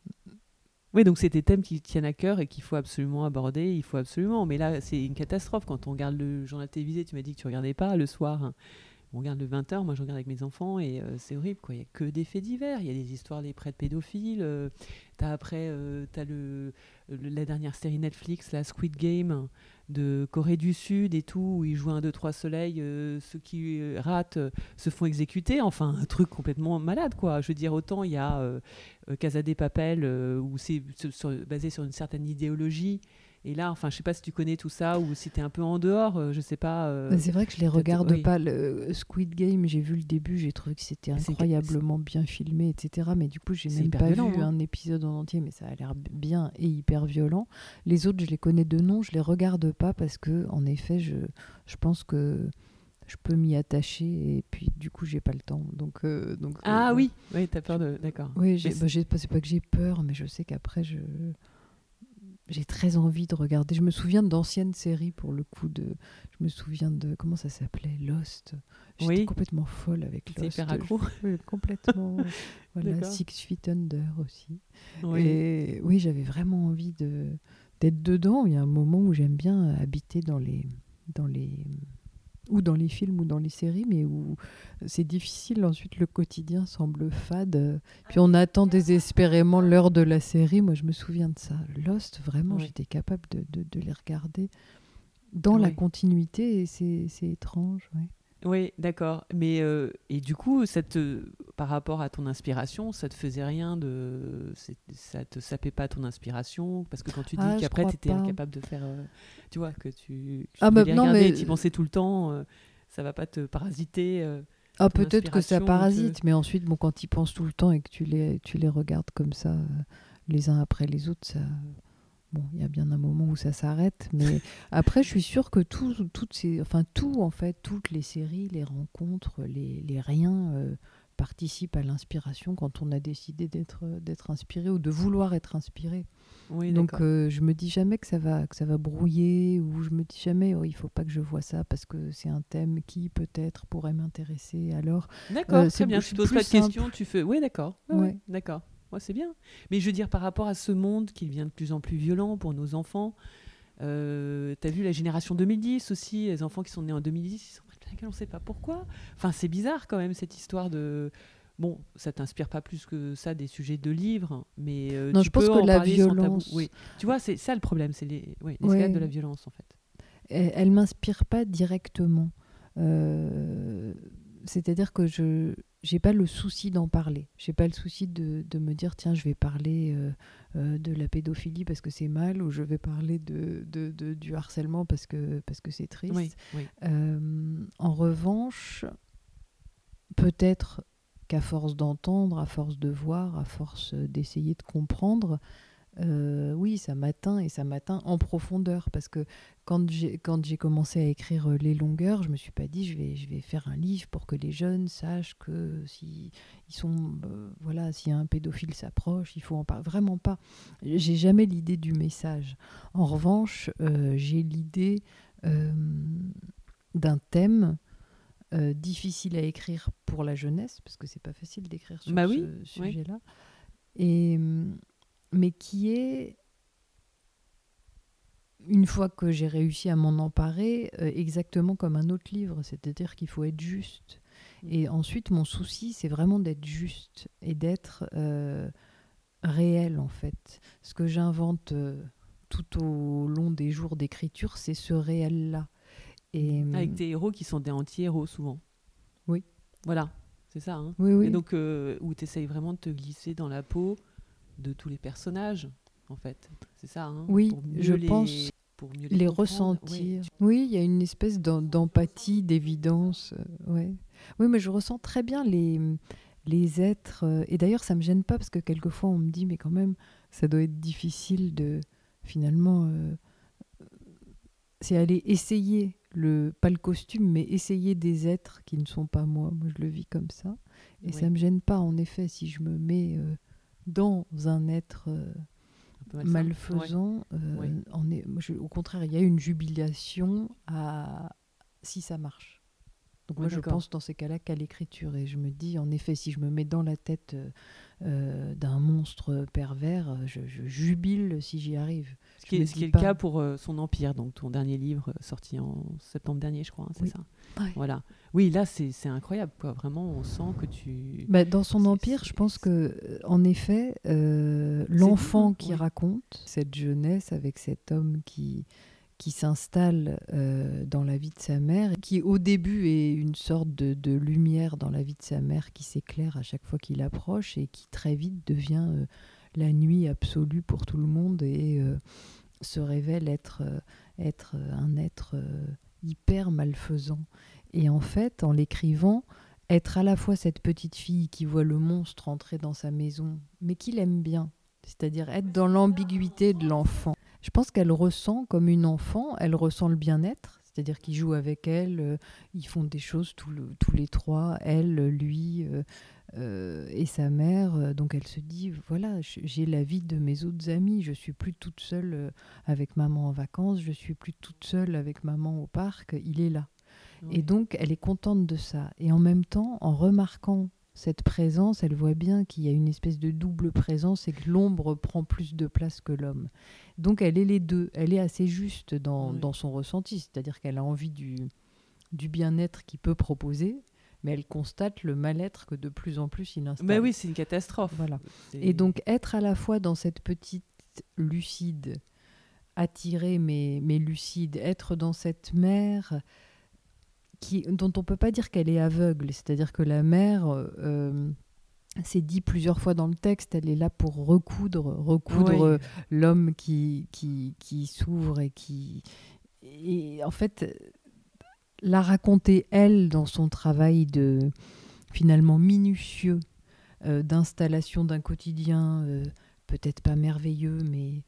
[SPEAKER 1] Oui, donc c'est des thèmes qui tiennent à cœur et qu'il faut absolument aborder, il faut absolument. Mais là, c'est une catastrophe quand on regarde le journal télévisé. Tu m'as dit que tu regardais pas le soir. On regarde le 20h, moi je regarde avec mes enfants et euh, c'est horrible. quoi. Il n'y a que des faits divers. Il y a des histoires des prêtres pédophiles. euh, t'as après, euh, t'as le, la dernière série Netflix, la Squid Game de Corée du Sud et tout, où ils jouent un 2 3 soleil. euh, ceux qui euh, ratent se font exécuter. Enfin, un truc complètement malade, quoi. Je veux dire, autant il y a Casa de Papel, où c'est basé sur une certaine idéologie. Et là, enfin, je sais pas si tu connais tout ça ou si tu es un peu en dehors, euh, je sais pas. euh,
[SPEAKER 2] c'est vrai que je les regarde
[SPEAKER 1] oui.
[SPEAKER 2] pas. Le Squid Game, j'ai vu le début, j'ai trouvé que c'était incroyablement bien filmé, etc. Mais du coup, j'ai même pas
[SPEAKER 1] violent,
[SPEAKER 2] vu
[SPEAKER 1] hein.
[SPEAKER 2] un épisode en entier, mais ça a l'air bien et hyper violent. Les autres, je les connais de nom, je les regarde pas parce que, en effet, je, je pense que je peux m'y attacher et puis du coup j'ai pas le temps. Donc, euh, donc
[SPEAKER 1] ah
[SPEAKER 2] euh,
[SPEAKER 1] oui, oui, t'as peur de, d'accord.
[SPEAKER 2] Oui, j'ai, bah, c'est pas que j'ai peur, mais je sais qu'après je j'ai très envie de regarder. Je me souviens d'anciennes séries pour le coup de. Je me souviens de comment ça s'appelait Lost. J'étais
[SPEAKER 1] Oui.
[SPEAKER 2] complètement folle avec Lost.
[SPEAKER 1] hyper accro.
[SPEAKER 2] Je- complètement. voilà. Six Feet Under aussi.
[SPEAKER 1] Oui.
[SPEAKER 2] Et oui, j'avais vraiment envie de d'être dedans. Il y a un moment où j'aime bien habiter dans les dans les ou dans les films ou dans les séries, mais où c'est difficile. Ensuite, le quotidien semble fade. Puis on attend désespérément l'heure de la série. Moi, je me souviens de ça. Lost, vraiment,
[SPEAKER 1] Oui.
[SPEAKER 2] j'étais capable de, de- de les regarder dans la continuité et c'est c'est étrange. ouais.
[SPEAKER 1] Oui, d'accord. Mais euh, et du coup, ça te, par rapport à ton inspiration, ça te faisait rien de, ça te sapait pas ton inspiration? Parce que quand tu dis
[SPEAKER 2] Ah,
[SPEAKER 1] qu'après tu étais
[SPEAKER 2] pas.
[SPEAKER 1] incapable de faire, euh, tu vois, que tu,
[SPEAKER 2] Ah, bah,
[SPEAKER 1] les
[SPEAKER 2] non, mais-
[SPEAKER 1] et tu pensais tout le temps, euh, ça va pas te parasiter. euh.
[SPEAKER 2] Ah, peut-être que ça parasite, mais ensuite, bon, quand tu y penses tout le temps et que tu les, tu les regardes comme ça, euh, les uns après les autres, ça. Bon, il y a bien un moment où ça s'arrête, mais après, je suis sûre que tout, toutes ces, enfin tout en fait, toutes les séries, les rencontres, les, les riens euh, participent à l'inspiration quand on a décidé d'être d'être inspiré ou de vouloir être inspiré.
[SPEAKER 1] Oui,
[SPEAKER 2] Donc euh, je me dis jamais que ça va que ça va brouiller ou je me dis jamais oh, il faut pas que je vois ça parce que c'est un thème qui peut-être pourrait m'intéresser. Alors
[SPEAKER 1] D'accord,
[SPEAKER 2] euh,
[SPEAKER 1] très
[SPEAKER 2] c'est
[SPEAKER 1] bien. Tu poses pas de questions, tu fais. Oui, d'accord. Ouais, ouais,
[SPEAKER 2] Ouais.
[SPEAKER 1] D'accord. Ouais, c'est bien. Mais je veux dire, par rapport à ce monde qui devient de plus en plus violent pour nos enfants, euh, t'as vu la génération 2010 aussi, les enfants qui sont nés en 2010, ils sont on sait pas pourquoi. Enfin, c'est bizarre quand même cette histoire de. Bon, ça t'inspire pas plus que ça des sujets de livres, mais euh,
[SPEAKER 2] Non,
[SPEAKER 1] tu
[SPEAKER 2] je pense que la violence-
[SPEAKER 1] Oui. Tu vois, c'est ça le problème, c'est les, Ouais. de la violence en fait.
[SPEAKER 2] elle, elle m'inspire pas directement. Euh, C'est-à-dire que je j'ai pas le souci d'en parler. J'ai pas le souci de, de me dire tiens je vais parler euh, euh, de la pédophilie parce que c'est mal ou je vais parler de, de- de- du harcèlement parce que parce que c'est triste.
[SPEAKER 1] Oui, oui.
[SPEAKER 2] Euh, en revanche, peut-être qu'à force d'entendre, à force de voir, à force d'essayer de comprendre, euh, oui, ça m'atteint et ça m'atteint en profondeur. Parce que quand j'ai, commencé à écrire euh, Les Longueurs, je me suis pas dit je vais, je vais faire un livre pour que les jeunes sachent que si ils sont, euh, voilà, si un pédophile s'approche, il faut en parler. Vraiment pas. J'ai jamais l'idée du message. En revanche, euh, j'ai l'idée d'un thème euh, difficile à écrire pour la jeunesse, parce que c'est pas facile d'écrire sur
[SPEAKER 1] Bah
[SPEAKER 2] ce
[SPEAKER 1] oui, oui.
[SPEAKER 2] sujet-là, et hum, mais qui est une fois que j'ai réussi à m'en emparer, euh, exactement comme un autre livre, c'est-à-dire qu'il faut être juste. Et ensuite, mon souci, c'est vraiment d'être juste et d'être euh, réel, en fait. Ce que j'invente euh, tout au long des jours d'écriture, c'est ce réel-là. Et,
[SPEAKER 1] Avec des héros qui sont des anti-héros souvent.
[SPEAKER 2] Oui.
[SPEAKER 1] Voilà, c'est ça. hein.
[SPEAKER 2] oui, oui.
[SPEAKER 1] Et donc, où tu essayes vraiment de te glisser dans la peau de tous les personnages, en fait. C'est ça, hein
[SPEAKER 2] Oui,
[SPEAKER 1] pour mieux
[SPEAKER 2] je
[SPEAKER 1] les-
[SPEAKER 2] pense
[SPEAKER 1] pour mieux
[SPEAKER 2] les ressentir. Oui, il y a une espèce d'em- d'empathie, d'évidence. euh, ouais. Oui, mais je ressens très bien les, les êtres. euh, et d'ailleurs, ça me gêne pas parce que quelquefois, on me dit, mais quand même, ça doit être difficile de finalement. euh, c'est aller essayer, le, pas le costume, mais essayer des êtres qui ne sont pas moi. Moi, je le vis comme ça. Et
[SPEAKER 1] Oui.
[SPEAKER 2] ça me gêne pas, en effet, si je me mets euh, dans un être. euh, malfaisant. euh,
[SPEAKER 1] Ouais.
[SPEAKER 2] en est, moi, je- au contraire, il y a une jubilation à si ça marche. Donc moi, je pense dans ces cas-là qu'à l'écriture. Et je me dis, en effet, si je me mets dans la tête euh, d'un monstre pervers, je, je jubile si j'y arrive.
[SPEAKER 1] Ce qui est,
[SPEAKER 2] me
[SPEAKER 1] ce qui
[SPEAKER 2] dis
[SPEAKER 1] est le cas pour euh, son Empire, donc ton dernier livre sorti en septembre dernier, je crois, hein, c'est
[SPEAKER 2] Oui.
[SPEAKER 1] ça?
[SPEAKER 2] Ouais.
[SPEAKER 1] Voilà. Oui, là, c'est incroyable, quoi. Vraiment, on sent que tu.
[SPEAKER 2] Bah, dans son empire, je pense que, euh, en effet, euh, l'enfant qui raconte cette jeunesse avec cet homme qui, qui s'installe euh, dans la vie de sa mère, qui au début est une sorte de, de lumière dans la vie de sa mère qui s'éclaire à chaque fois qu'il approche et qui très vite devient euh, la nuit absolue pour tout le monde et se révèle être, être un être hyper malfaisant. Et en fait, en l'écrivant, être à la fois cette petite fille qui voit le monstre entrer dans sa maison, mais qui l'aime bien, c'est-à-dire être dans l'ambiguïté de l'enfant. Je pense qu'elle ressent comme une enfant, elle ressent le bien-être, c'est-à-dire qu'ils jouent avec elle, euh, ils font des choses tous, le- tous les trois, elle, lui euh, euh, et sa mère. Donc elle se dit, voilà, j'ai la vie de mes autres amis, je suis plus toute seule avec maman en vacances, je suis plus toute seule avec maman au parc, il est là. Et donc, elle est contente de ça. Et en même temps, en remarquant cette présence, elle voit bien qu'il y a une espèce de double présence et que l'ombre prend plus de place que l'homme. Donc, elle est les deux. Elle est assez juste dans,
[SPEAKER 1] Oui.
[SPEAKER 2] dans son ressenti, c'est-à-dire qu'elle a envie du, du bien-être qu'il peut proposer, mais elle constate le mal-être que de plus en plus il installe.
[SPEAKER 1] Bah oui, c'est une catastrophe.
[SPEAKER 2] Voilà. Et donc être à la fois dans cette petite lucide, attirée mais, mais lucide, être dans cette mer qui, dont on peut pas dire qu'elle est aveugle, c'est-à-dire que la mer, euh, c'est dit plusieurs fois dans le texte, elle est là pour recoudre, recoudre euh, l'homme qui, qui, qui s'ouvre et qui... Et en fait, la raconter, elle, dans son travail de finalement minutieux euh, d'installation d'un quotidien euh, peut-être pas merveilleux, mais euh,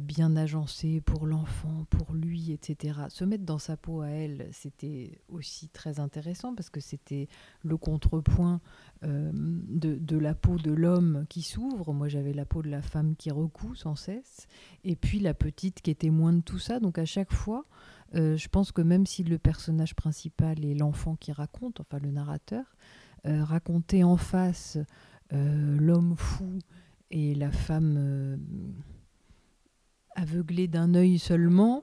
[SPEAKER 2] bien agencé pour l'enfant, pour lui, etc. Se mettre dans sa peau à elle, c'était aussi très intéressant parce que c'était le contrepoint euh, de, la peau de l'homme qui s'ouvre. Moi, j'avais la peau de la femme qui recoue sans cesse, et puis la petite qui est témoin de tout ça. Donc à chaque fois, euh, je pense que même si le personnage principal est l'enfant qui raconte, enfin le narrateur, euh, raconter en face euh, l'homme fou et la femme aveuglée d'un œil seulement,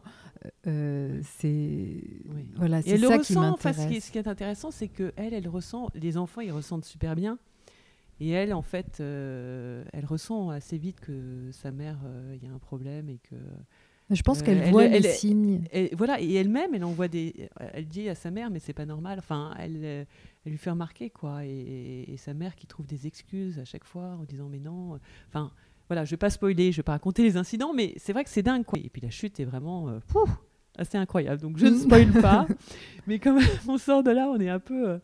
[SPEAKER 2] euh, c'est
[SPEAKER 1] Oui.
[SPEAKER 2] voilà, c'est ça qui
[SPEAKER 1] ressent. Enfin,
[SPEAKER 2] m'intéresse.
[SPEAKER 1] ce, qui est, ce qui est intéressant, c'est que elle, elle ressent. Les enfants, ils ressentent super bien. Et elle, en fait, euh, elle ressent assez vite que sa mère, euh, il y a un problème et que.
[SPEAKER 2] Je pense qu'elle
[SPEAKER 1] elle-
[SPEAKER 2] voit
[SPEAKER 1] elle-
[SPEAKER 2] les signes.
[SPEAKER 1] Voilà. Et elle-même, elle envoie des. Elle dit à sa mère, mais c'est pas normal. Enfin, elle, elle lui fait remarquer quoi. Et, et sa mère qui trouve des excuses à chaque fois en disant mais non. Enfin, voilà. Je vais pas spoiler, je vais pas raconter les incidents, mais c'est vrai que c'est dingue quoi. Et puis la chute est vraiment. euh, pouf, assez incroyable. Donc je ne spoil pas. mais comme on sort de là, on est un peu, euh,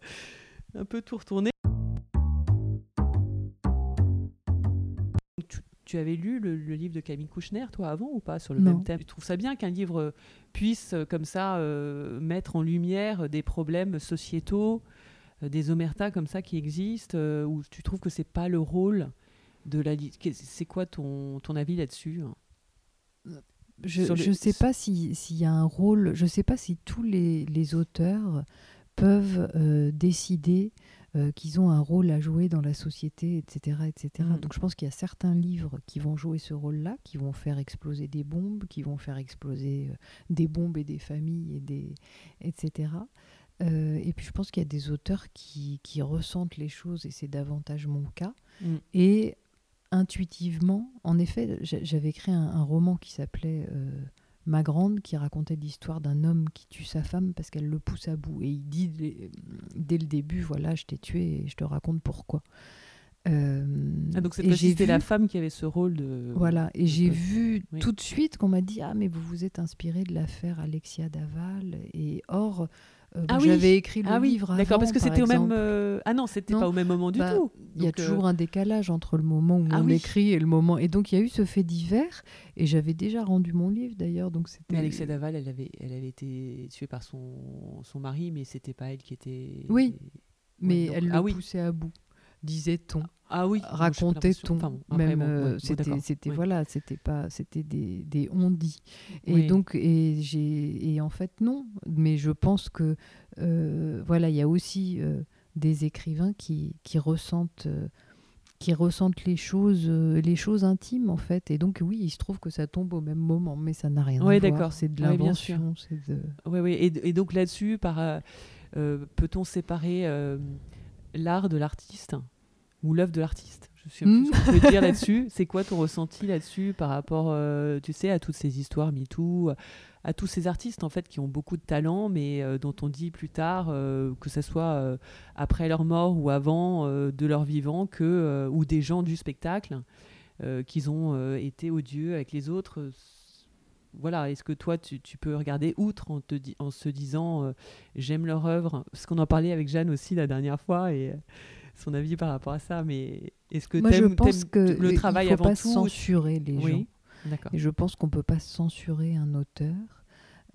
[SPEAKER 1] un peu tout retourné. Tu, tu avais lu le, le livre de Camille Kouchner, toi, avant ou pas, sur le
[SPEAKER 2] Non.
[SPEAKER 1] même thème? Tu trouves ça bien qu'un livre euh, puisse, euh, comme ça, euh, mettre en lumière des problèmes sociétaux, des omertas comme ça qui existent, ou tu trouves que c'est pas le rôle de la... C'est quoi ton, ton avis là-dessus hein?
[SPEAKER 2] Je
[SPEAKER 1] les-
[SPEAKER 2] ne sais pas si- s'il y a un rôle, je ne sais pas si tous les, les auteurs peuvent euh, décider euh, qu'ils ont un rôle à jouer dans la société, etc. etc.
[SPEAKER 1] Mm.
[SPEAKER 2] Donc je pense qu'il y a certains livres qui vont jouer ce rôle-là, qui vont faire exploser des bombes, qui vont faire exploser euh, des bombes et des familles, et des, etc. Euh, et puis je pense qu'il y a des auteurs qui, qui ressentent les choses, et c'est davantage mon cas.
[SPEAKER 1] Mm.
[SPEAKER 2] Et intuitivement, en effet, j'a- j'avais écrit un, un roman qui s'appelait euh, Ma Grande, qui racontait l'histoire d'un homme qui tue sa femme parce qu'elle le pousse à bout. Et il dit dès- dès le début, voilà, je t'ai tué et je te raconte pourquoi. Euh,
[SPEAKER 1] Ah, donc c'était la femme qui avait ce rôle de...
[SPEAKER 2] voilà, et j'ai vu
[SPEAKER 1] oui.
[SPEAKER 2] tout de suite qu'on m'a dit Ah, mais vous vous êtes inspiré de l'affaire Alexia Daval. Et or, euh,
[SPEAKER 1] Ah oui.
[SPEAKER 2] j'avais écrit le
[SPEAKER 1] Ah oui,
[SPEAKER 2] livre.
[SPEAKER 1] d'accord, parce que
[SPEAKER 2] par
[SPEAKER 1] c'était au même... euh, Ah non, c'était pas au même moment du
[SPEAKER 2] Bah,
[SPEAKER 1] tout.
[SPEAKER 2] Il y a
[SPEAKER 1] euh,
[SPEAKER 2] toujours un décalage entre le moment où
[SPEAKER 1] Ah
[SPEAKER 2] on
[SPEAKER 1] oui.
[SPEAKER 2] écrit et le moment. Et donc, il y a eu ce fait divers. Et j'avais déjà rendu mon livre d'ailleurs. Donc, c'était.
[SPEAKER 1] Mais Alexia Daval, elle avait, elle avait été tuée par son, son mari, mais c'était pas elle qui était...
[SPEAKER 2] Oui. Mais
[SPEAKER 1] Ouais, donc-
[SPEAKER 2] elle le
[SPEAKER 1] ah oui.
[SPEAKER 2] poussait à bout, disait-on.
[SPEAKER 1] Ah oui,
[SPEAKER 2] racontait-on
[SPEAKER 1] Enfin, bon,
[SPEAKER 2] même
[SPEAKER 1] bon,
[SPEAKER 2] euh, c'était c'était
[SPEAKER 1] oui.
[SPEAKER 2] voilà c'était pas c'était des, des on dit et
[SPEAKER 1] Oui.
[SPEAKER 2] donc et j'ai et en fait non mais je pense que euh, voilà il y a aussi euh, des écrivains qui qui ressentent euh, qui ressentent les choses euh, les choses intimes en fait et donc oui il se trouve que ça tombe au même moment mais ça n'a rien
[SPEAKER 1] Oui,
[SPEAKER 2] à voir
[SPEAKER 1] d'accord.
[SPEAKER 2] c'est de
[SPEAKER 1] Oui,
[SPEAKER 2] l'invention c'est de
[SPEAKER 1] Oui, oui. Et, et donc là-dessus, par, peut-on séparer l'art de l'artiste ou l'œuvre de l'artiste Je sais plus
[SPEAKER 2] Hmm.
[SPEAKER 1] ce qu'on peut dire là-dessus. C'est quoi ton ressenti là-dessus par rapport, euh, tu sais, à toutes ces histoires MeToo, à tous ces artistes en fait qui ont beaucoup de talent, mais euh, dont on dit plus tard, euh, que ce soit après leur mort ou avant de leur vivant, que ou des gens du spectacle, qu'ils ont été odieux avec les autres. voilà, est-ce que toi, tu, tu peux regarder outre en, te en se disant j'aime leur œuvre? Parce qu'on en parlait avec Jeanne aussi la dernière fois et son avis par rapport à ça. Mais est-ce que
[SPEAKER 2] moi je pense que
[SPEAKER 1] le
[SPEAKER 2] il
[SPEAKER 1] travail
[SPEAKER 2] faut
[SPEAKER 1] avant
[SPEAKER 2] pas
[SPEAKER 1] tout
[SPEAKER 2] censurer les gens
[SPEAKER 1] Oui, d'accord.
[SPEAKER 2] Et je pense qu'on ne peut pas censurer un auteur.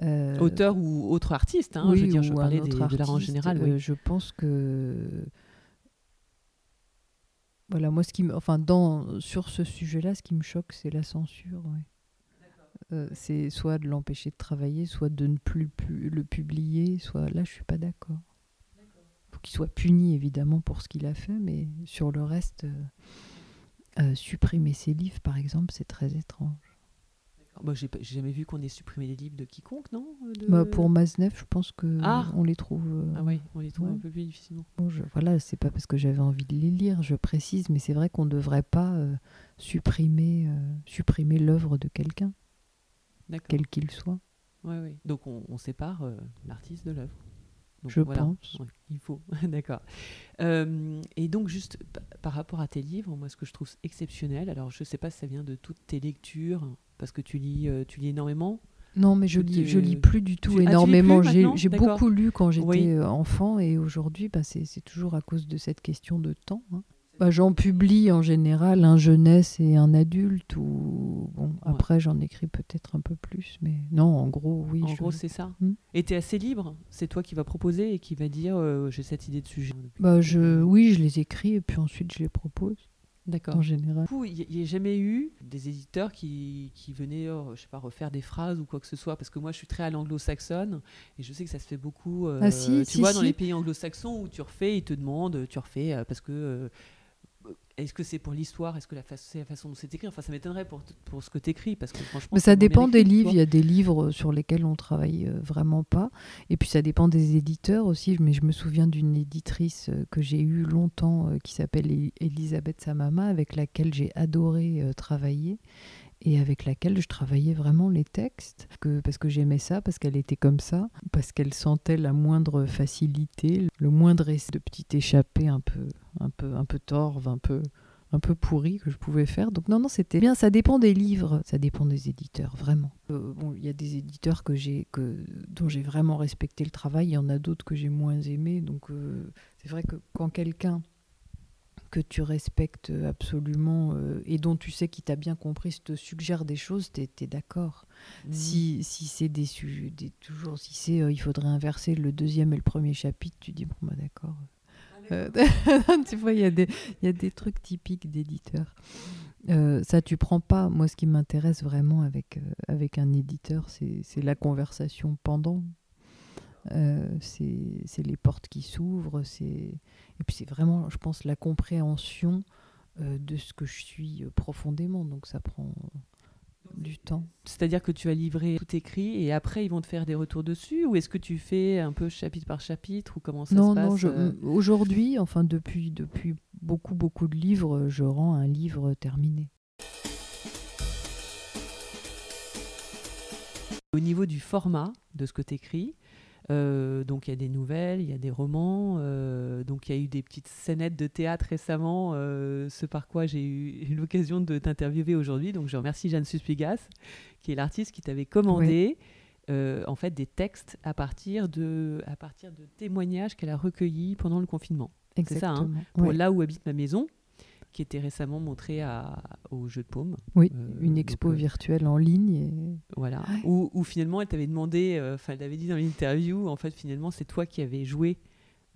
[SPEAKER 2] Euh,
[SPEAKER 1] Auteur ou autre artiste, hein,
[SPEAKER 2] oui,
[SPEAKER 1] je veux dire, je parlais des- de l'art en
[SPEAKER 2] artiste,
[SPEAKER 1] général.
[SPEAKER 2] euh,
[SPEAKER 1] oui.
[SPEAKER 2] Je pense que voilà, moi, ce qui me, enfin, dans sur ce sujet-là, ce qui me choque, c'est la censure. ouais. Euh, c'est soit de l'empêcher de travailler, soit de ne plus, pu- le publier, soit là, je suis pas d'accord. Qu'il soit puni évidemment pour ce qu'il a fait, mais sur le reste, euh, euh, supprimer ses livres, par exemple, c'est très étrange.
[SPEAKER 1] Moi, j'ai jamais vu qu'on ait supprimé les livres de quiconque, non de-
[SPEAKER 2] Bah, pour Maznev, je pense que
[SPEAKER 1] Ah.
[SPEAKER 2] on les trouve. euh,
[SPEAKER 1] Ah oui, on les trouve
[SPEAKER 2] Ouais.
[SPEAKER 1] un peu plus difficilement.
[SPEAKER 2] Bon, je, voilà, c'est pas parce que j'avais envie de les lire, je précise, mais c'est vrai qu'on ne devrait pas euh, supprimer, euh, supprimer l'œuvre de quelqu'un, quel qu'il soit.
[SPEAKER 1] Ouais, ouais. Donc on, on sépare euh, l'artiste de l'œuvre. Donc,
[SPEAKER 2] Je
[SPEAKER 1] voilà.
[SPEAKER 2] pense.
[SPEAKER 1] Ouais, il faut, d'accord. Euh, et donc juste pa- par rapport à tes livres, moi ce que je trouve exceptionnel, alors je sais pas si ça vient de toutes tes lectures, parce que tu lis, euh, tu lis énormément.
[SPEAKER 2] Non, mais je lis, je lis plus du tout
[SPEAKER 1] tu- ah,
[SPEAKER 2] énormément. J'ai beaucoup lu quand j'étais
[SPEAKER 1] Oui.
[SPEAKER 2] euh, enfant et aujourd'hui, bah, c'est c'est toujours à cause de cette question de temps. hein. Bah, j'en publie en général un jeunesse et un adulte ou bon après j'en écris peut-être un peu plus mais non en gros oui
[SPEAKER 1] en
[SPEAKER 2] je-
[SPEAKER 1] gros c'est ça.
[SPEAKER 2] Hmm.
[SPEAKER 1] Et tu es assez libre, c'est toi qui vas proposer et qui va dire euh, j'ai cette idée de sujet.
[SPEAKER 2] bah je oui je les écris et puis ensuite je les propose
[SPEAKER 1] D'accord.
[SPEAKER 2] en général
[SPEAKER 1] Du coup, il n'y a jamais eu des éditeurs qui, qui venaient, euh, je sais pas, refaire des phrases ou quoi que ce soit, parce que moi, je suis très à l'anglo-saxonne et je sais que ça se fait beaucoup. euh,
[SPEAKER 2] Ah si,
[SPEAKER 1] tu
[SPEAKER 2] si,
[SPEAKER 1] vois, dans les pays anglo-saxons où tu refais, ils te demandent, tu refais parce que. euh, est-ce que c'est pour l'histoire Est-ce que la c'est la façon dont c'est écrit Enfin, ça m'étonnerait pour, pour ce que tu écris, parce que franchement.
[SPEAKER 2] Mais ça dépend des
[SPEAKER 1] écrit,
[SPEAKER 2] livres. Il y a des livres sur lesquels on travaille euh, vraiment pas. Et puis ça dépend des éditeurs aussi. Mais je me souviens d'une éditrice euh, que j'ai eue longtemps euh, qui s'appelle Elisabeth Samama, avec laquelle j'ai adoré euh, travailler et avec laquelle je travaillais vraiment les textes. Que, parce que j'aimais ça, parce qu'elle était comme ça, parce qu'elle sentait la moindre facilité, le moindre essai de petit échappé un peu, un peu, un peu torve, un peu un peu pourri que je pouvais faire. Donc non, non, c'était bien. Ça dépend des livres, ça dépend des éditeurs, vraiment. Euh, bon, il y a des éditeurs que j'ai, que dont j'ai vraiment respecté le travail. Il y en a d'autres que j'ai moins aimé. Donc euh, c'est vrai que quand quelqu'un que tu respectes absolument euh, et dont tu sais qu'il t'a bien compris te suggère des choses, t'es es, d'accord.
[SPEAKER 1] Mhm.
[SPEAKER 2] Si, si c'est des sujets, toujours, si c'est euh, il faudrait inverser le deuxième et le premier chapitre, tu dis bon bah d'accord. Euh, tu vois, il y, a des- y a des trucs typiques d'éditeurs. Euh, ça, tu prends pas. Moi, ce qui m'intéresse vraiment avec, avec un éditeur, c'est la conversation pendant. Euh, c'est les portes qui s'ouvrent. c'est- Et puis, c'est vraiment, je pense, la compréhension euh, de ce que je suis euh, profondément. Donc, ça prend du temps.
[SPEAKER 1] C'est-à-dire que tu as livré tout écrit et après, ils vont te faire des retours dessus Ou est-ce que tu fais un peu chapitre par chapitre Ou comment ça
[SPEAKER 2] non,
[SPEAKER 1] se passe
[SPEAKER 2] non,
[SPEAKER 1] euh
[SPEAKER 2] aujourd'hui, enfin depuis, depuis beaucoup, beaucoup de livres, je rends un livre terminé.
[SPEAKER 1] Au niveau du format de ce que tu écris, euh, donc il y a des nouvelles, il y a des romans, euh, donc il y a eu des petites scénettes de théâtre récemment, euh, ce par quoi j'ai eu, l'occasion de t'interviewer aujourd'hui. Donc je remercie Jeanne Suspigas, qui est l'artiste qui t'avait commandé en fait des textes à partir de, à partir de témoignages qu'elle a recueillis pendant le confinement. C'est ça, hein? Pour. Là où habite ma maison, qui était récemment montré à, au Jeu de Paume.
[SPEAKER 2] Oui,
[SPEAKER 1] Euh,
[SPEAKER 2] une expo
[SPEAKER 1] euh,
[SPEAKER 2] virtuelle en ligne. et-
[SPEAKER 1] Voilà.
[SPEAKER 2] Ouais.
[SPEAKER 1] Où, où finalement, elle t'avait demandé, euh, enfin, elle t'avait dit dans l'interview, en fait, finalement, c'est toi qui avais joué,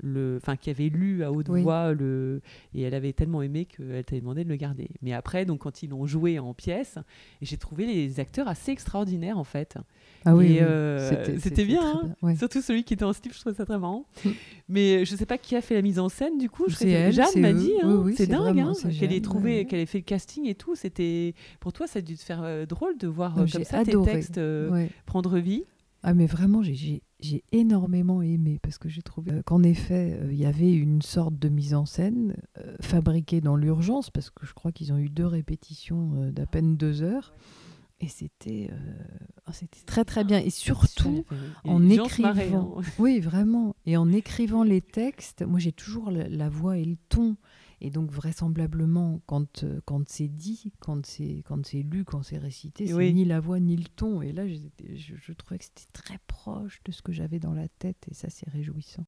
[SPEAKER 1] le, enfin, qui avait lu à haute
[SPEAKER 2] Oui.
[SPEAKER 1] voix, le, et elle avait tellement aimé qu'elle t'avait demandé de le garder. Mais après, donc, quand ils l'ont joué en pièces, et j'ai trouvé les acteurs assez extraordinaires, en fait.
[SPEAKER 2] Ah oui,
[SPEAKER 1] euh,
[SPEAKER 2] c'était-
[SPEAKER 1] bien, hein.
[SPEAKER 2] ouais.
[SPEAKER 1] Surtout celui qui était en slip, je trouvais ça très marrant.
[SPEAKER 2] Mm.
[SPEAKER 1] Mais je sais pas qui a fait la mise en scène, du coup. Je sais
[SPEAKER 2] elle,
[SPEAKER 1] Jeanne m'a dit, hein,
[SPEAKER 2] Oui, oui,
[SPEAKER 1] c'est dingue, hein, qu'elle ait trouvé,
[SPEAKER 2] ouais,
[SPEAKER 1] qu'elle ait fait le casting et tout. C'était, pour toi, ça a dû te faire euh, drôle de voir
[SPEAKER 2] Non,
[SPEAKER 1] euh,
[SPEAKER 2] j'ai
[SPEAKER 1] comme ça
[SPEAKER 2] adoré.
[SPEAKER 1] tes textes euh,
[SPEAKER 2] Ouais.
[SPEAKER 1] prendre vie.
[SPEAKER 2] Ah mais vraiment, j'ai- j'ai énormément aimé parce que j'ai trouvé euh, qu'en effet, euh, il y avait une sorte de mise en scène euh, fabriquée dans l'urgence parce que je crois qu'ils ont eu deux répétitions d'à peine deux heures. Et c'était euh, oh, c'était très très bien. Et surtout, en écrivant.
[SPEAKER 1] hein.
[SPEAKER 2] Oui, vraiment. Et en écrivant les textes, moi j'ai toujours la voix et le ton. Et donc vraisemblablement, quand, euh, quand c'est dit, quand c'est quand c'est lu, quand c'est récité, c'est
[SPEAKER 1] Oui.
[SPEAKER 2] ni la voix ni le ton. Et là, je trouvais que c'était très proche de ce que j'avais dans la tête. Et ça, c'est réjouissant.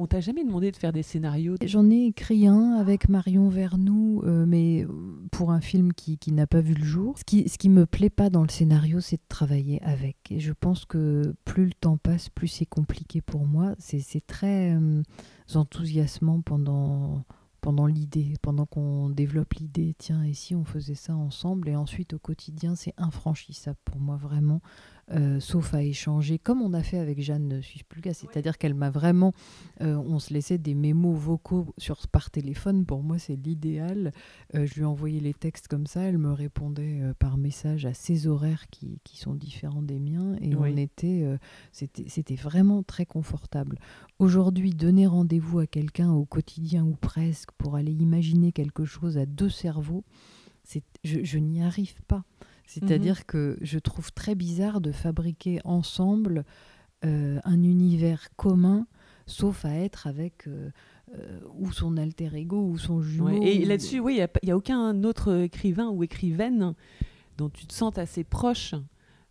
[SPEAKER 1] On t'a jamais demandé de faire des scénarios
[SPEAKER 2] J'en ai écrit un avec Marion Vernou, euh, mais euh, pour un film qui, n'a pas vu le jour. Ce qui, ce qui me plaît pas dans le scénario, c'est de travailler avec. Et je pense que plus le temps passe, plus c'est compliqué pour moi. C'est très euh, enthousiasmant pendant pendant l'idée, pendant qu'on développe l'idée, tiens, et si on faisait ça ensemble, et ensuite au quotidien, c'est infranchissable pour moi vraiment. Euh, sauf à échanger, comme on a fait avec Jeanne Suisse-Pulga. C'est-à-dire qu'elle m'a vraiment. Euh, on se laissait des mémos vocaux sur, par téléphone. Pour moi, c'est l'idéal. Euh, je lui envoyais les textes comme ça. Elle me répondait par message à ses horaires qui, qui, sont différents des miens. Et on était. C'était vraiment très confortable. Aujourd'hui, donner rendez-vous à quelqu'un au quotidien ou presque pour aller imaginer quelque chose à deux cerveaux, je, je n'y arrive pas. C'est-à-dire mhm. que je trouve très bizarre de fabriquer ensemble euh, un univers commun, sauf à être avec euh, euh, ou son alter ego ou son jumeau.
[SPEAKER 1] Et là-dessus, oui, il n'y a, aucun autre écrivain ou écrivaine dont tu te sens assez proche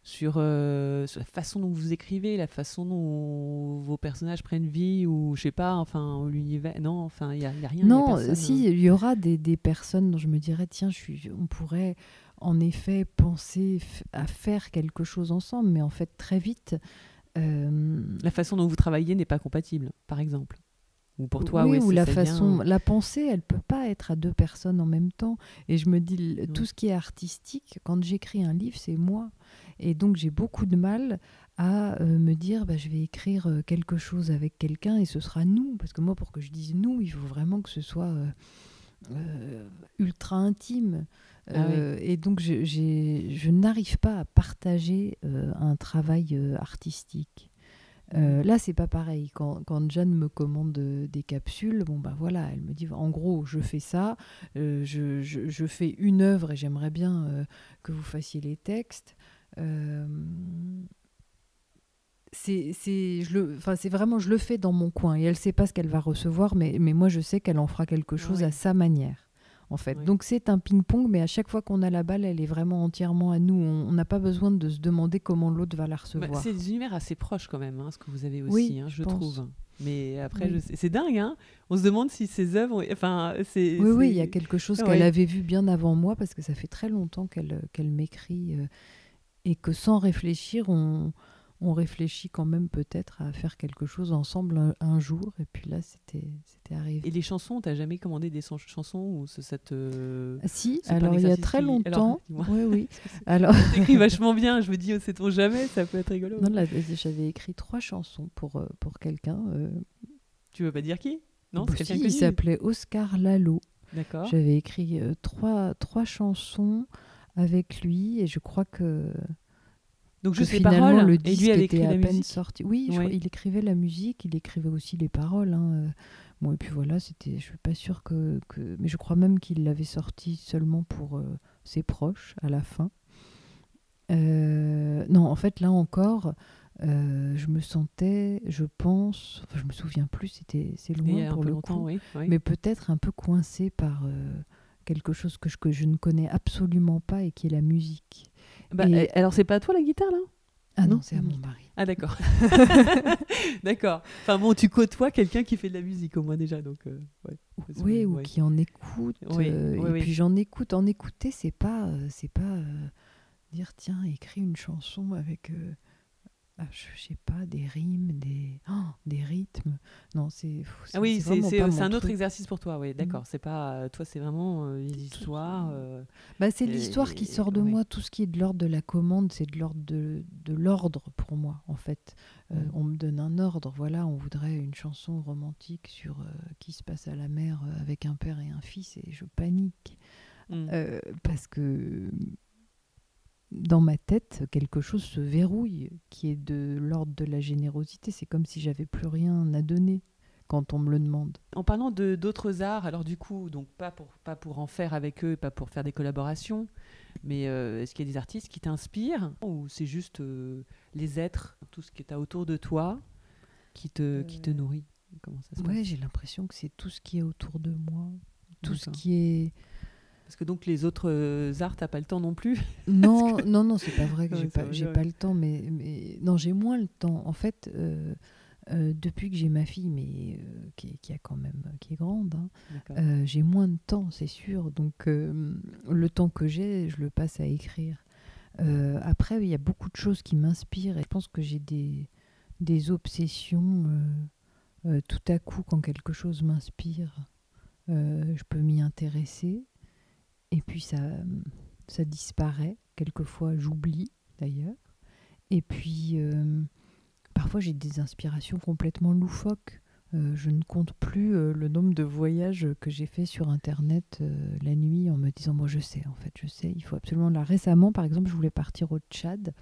[SPEAKER 1] sur, la façon dont vous écrivez, la façon dont vos personnages prennent vie, ou je sais pas, enfin, l'univers. Non, enfin, il n'y a, a, rien.
[SPEAKER 2] Non, si, il y aura des, des, personnes dont je me dirais, tiens, je suis, on pourrait en effet penser à faire quelque chose ensemble, mais en fait très vite.
[SPEAKER 1] Euh, la façon dont vous travaillez n'est pas compatible, par exemple. Ou pour toi,
[SPEAKER 2] oui, ou la façon, la pensée, elle peut pas être à deux personnes en même temps. Et je me dis, tout ce qui est artistique, quand j'écris un livre, c'est moi. Et donc j'ai beaucoup de mal à euh, me dire, bah, je vais écrire euh, quelque chose avec quelqu'un et ce sera nous. Parce que moi, pour que je dise nous, il faut vraiment que ce soit ultra intime. Ah euh, et donc, je, je n'arrive pas à partager euh, un travail euh, artistique. Mmh. là, c'est pas pareil. Quand, quand, Jeanne me commande des capsules, bon bah voilà, elle me dit en gros, je fais ça, je, je, je, fais une œuvre et j'aimerais bien que vous fassiez les textes. c'est je le enfin c'est vraiment je le fais dans mon coin et elle sait pas ce qu'elle va recevoir mais, mais moi je sais qu'elle en fera quelque chose à sa manière en fait. Donc c'est un ping-pong, mais à chaque fois qu'on a la balle, elle est vraiment entièrement à nous. On n'a pas besoin de se demander comment l'autre va la bah, recevoir.
[SPEAKER 1] c'est des univers assez proches quand même, hein, ce que vous avez aussi, hein, je, trouve. Mais après, c'est dingue, hein On se demande si ces œuvres, enfin, c'est.
[SPEAKER 2] Oui, oui, il y a quelque chose qu'elle avait vu bien avant moi, parce que ça fait très longtemps qu'elle qu'elle m'écrit euh, et que sans réfléchir, on on réfléchit quand même peut-être à faire quelque chose ensemble un, jour. Et puis là, c'était arrivé.
[SPEAKER 1] Et les chansons, t'as jamais commandé des chansons ou cette
[SPEAKER 2] euh, ah, Si, alors il y a très longtemps. oui, oui.
[SPEAKER 1] alors écrit vachement bien. Je me dis, oh, sait-on jamais, ça peut être rigolo.
[SPEAKER 2] Non, j'avais écrit trois chansons pour euh, pour quelqu'un. Euh.
[SPEAKER 1] Tu veux pas dire qui?
[SPEAKER 2] Non, bah, si, il s'appelait Oscar Lalo. D'accord. J'avais écrit trois trois chansons avec lui et je crois que
[SPEAKER 1] donc je sais paroles,
[SPEAKER 2] le disque et lui, était à peine sorti. Oui, il écrivait la musique, il écrivait aussi les paroles. Hein. Euh. Bon, et puis voilà, c'était, je suis pas sûre que, que... mais je crois même qu'il l'avait sorti seulement pour euh, ses proches à la fin. Euh, non, en fait, là encore, je me sentais, je pense, enfin, je me souviens plus, c'était, c'est loin pour le coup, mais peut-être un peu coincé par quelque chose que je, que je ne connais absolument pas et qui est la musique.
[SPEAKER 1] Bah, Alors, c'est pas à toi la guitare, là?
[SPEAKER 2] Ah non, c'est à mon mari.
[SPEAKER 1] Ah d'accord. d'accord. Enfin bon, tu côtoies quelqu'un qui fait de la musique au moins déjà, donc. Euh,
[SPEAKER 2] oui, ou qui en écoute. Euh, et puis j'en écoute. En écouter, c'est pas, euh, c'est pas dire tiens, écris une chanson avec je sais pas, des rimes, des, oh, des rythmes. Non, c'est.
[SPEAKER 1] Ah oui, c'est un autre exercice pour toi, oui, d'accord. Mm. C'est pas. Euh, toi, c'est vraiment euh, l'histoire. Euh,
[SPEAKER 2] bah, c'est l'histoire qui sort de moi. Tout ce qui est de l'ordre de la commande, c'est de l'ordre de, de l'ordre pour moi, en fait. Mm. On me donne un ordre. Voilà, on voudrait une chanson romantique sur qui se passe à la mer avec un père et un fils, et je panique. Mm. parce que dans ma tête, quelque chose se verrouille qui est de l'ordre de la générosité. C'est comme si j'avais plus rien à donner quand on me le demande.
[SPEAKER 1] En parlant de d'autres arts, alors du coup, donc pas pour pas pour en faire avec eux, pas pour faire des collaborations, mais euh, est-ce qu'il y a des artistes qui t'inspirent ou c'est juste euh, les êtres, tout ce qui est autour de toi, qui te qui te euh, nourrit?
[SPEAKER 2] Comment ça se Ouais, j'ai l'impression que c'est tout ce qui est autour de moi, tout ce qui est
[SPEAKER 1] parce que donc les autres euh, arts, t'as pas le temps non plus
[SPEAKER 2] Non, non, non, c'est pas vrai que j'ai pas, pas le temps, mais, mais non, j'ai moins le temps. En fait, euh, euh, depuis que j'ai ma fille, mais euh, qui, a quand même qui est grande, hein, j'ai moins de temps, c'est sûr. Donc le temps que j'ai, je le passe à écrire. Après, il y a beaucoup de choses qui m'inspirent et je pense que j'ai des, des obsessions. tout à coup, quand quelque chose m'inspire, je peux m'y intéresser et puis ça, ça disparaît. Quelquefois, j'oublie d'ailleurs. Et puis, euh, parfois, j'ai des inspirations complètement loufoques. Euh, je ne compte plus euh, le nombre de voyages que j'ai fait sur Internet euh, la nuit en me disant, moi je sais, en fait, je sais, il faut absolument... Là, récemment, par exemple, je voulais partir au Tchad.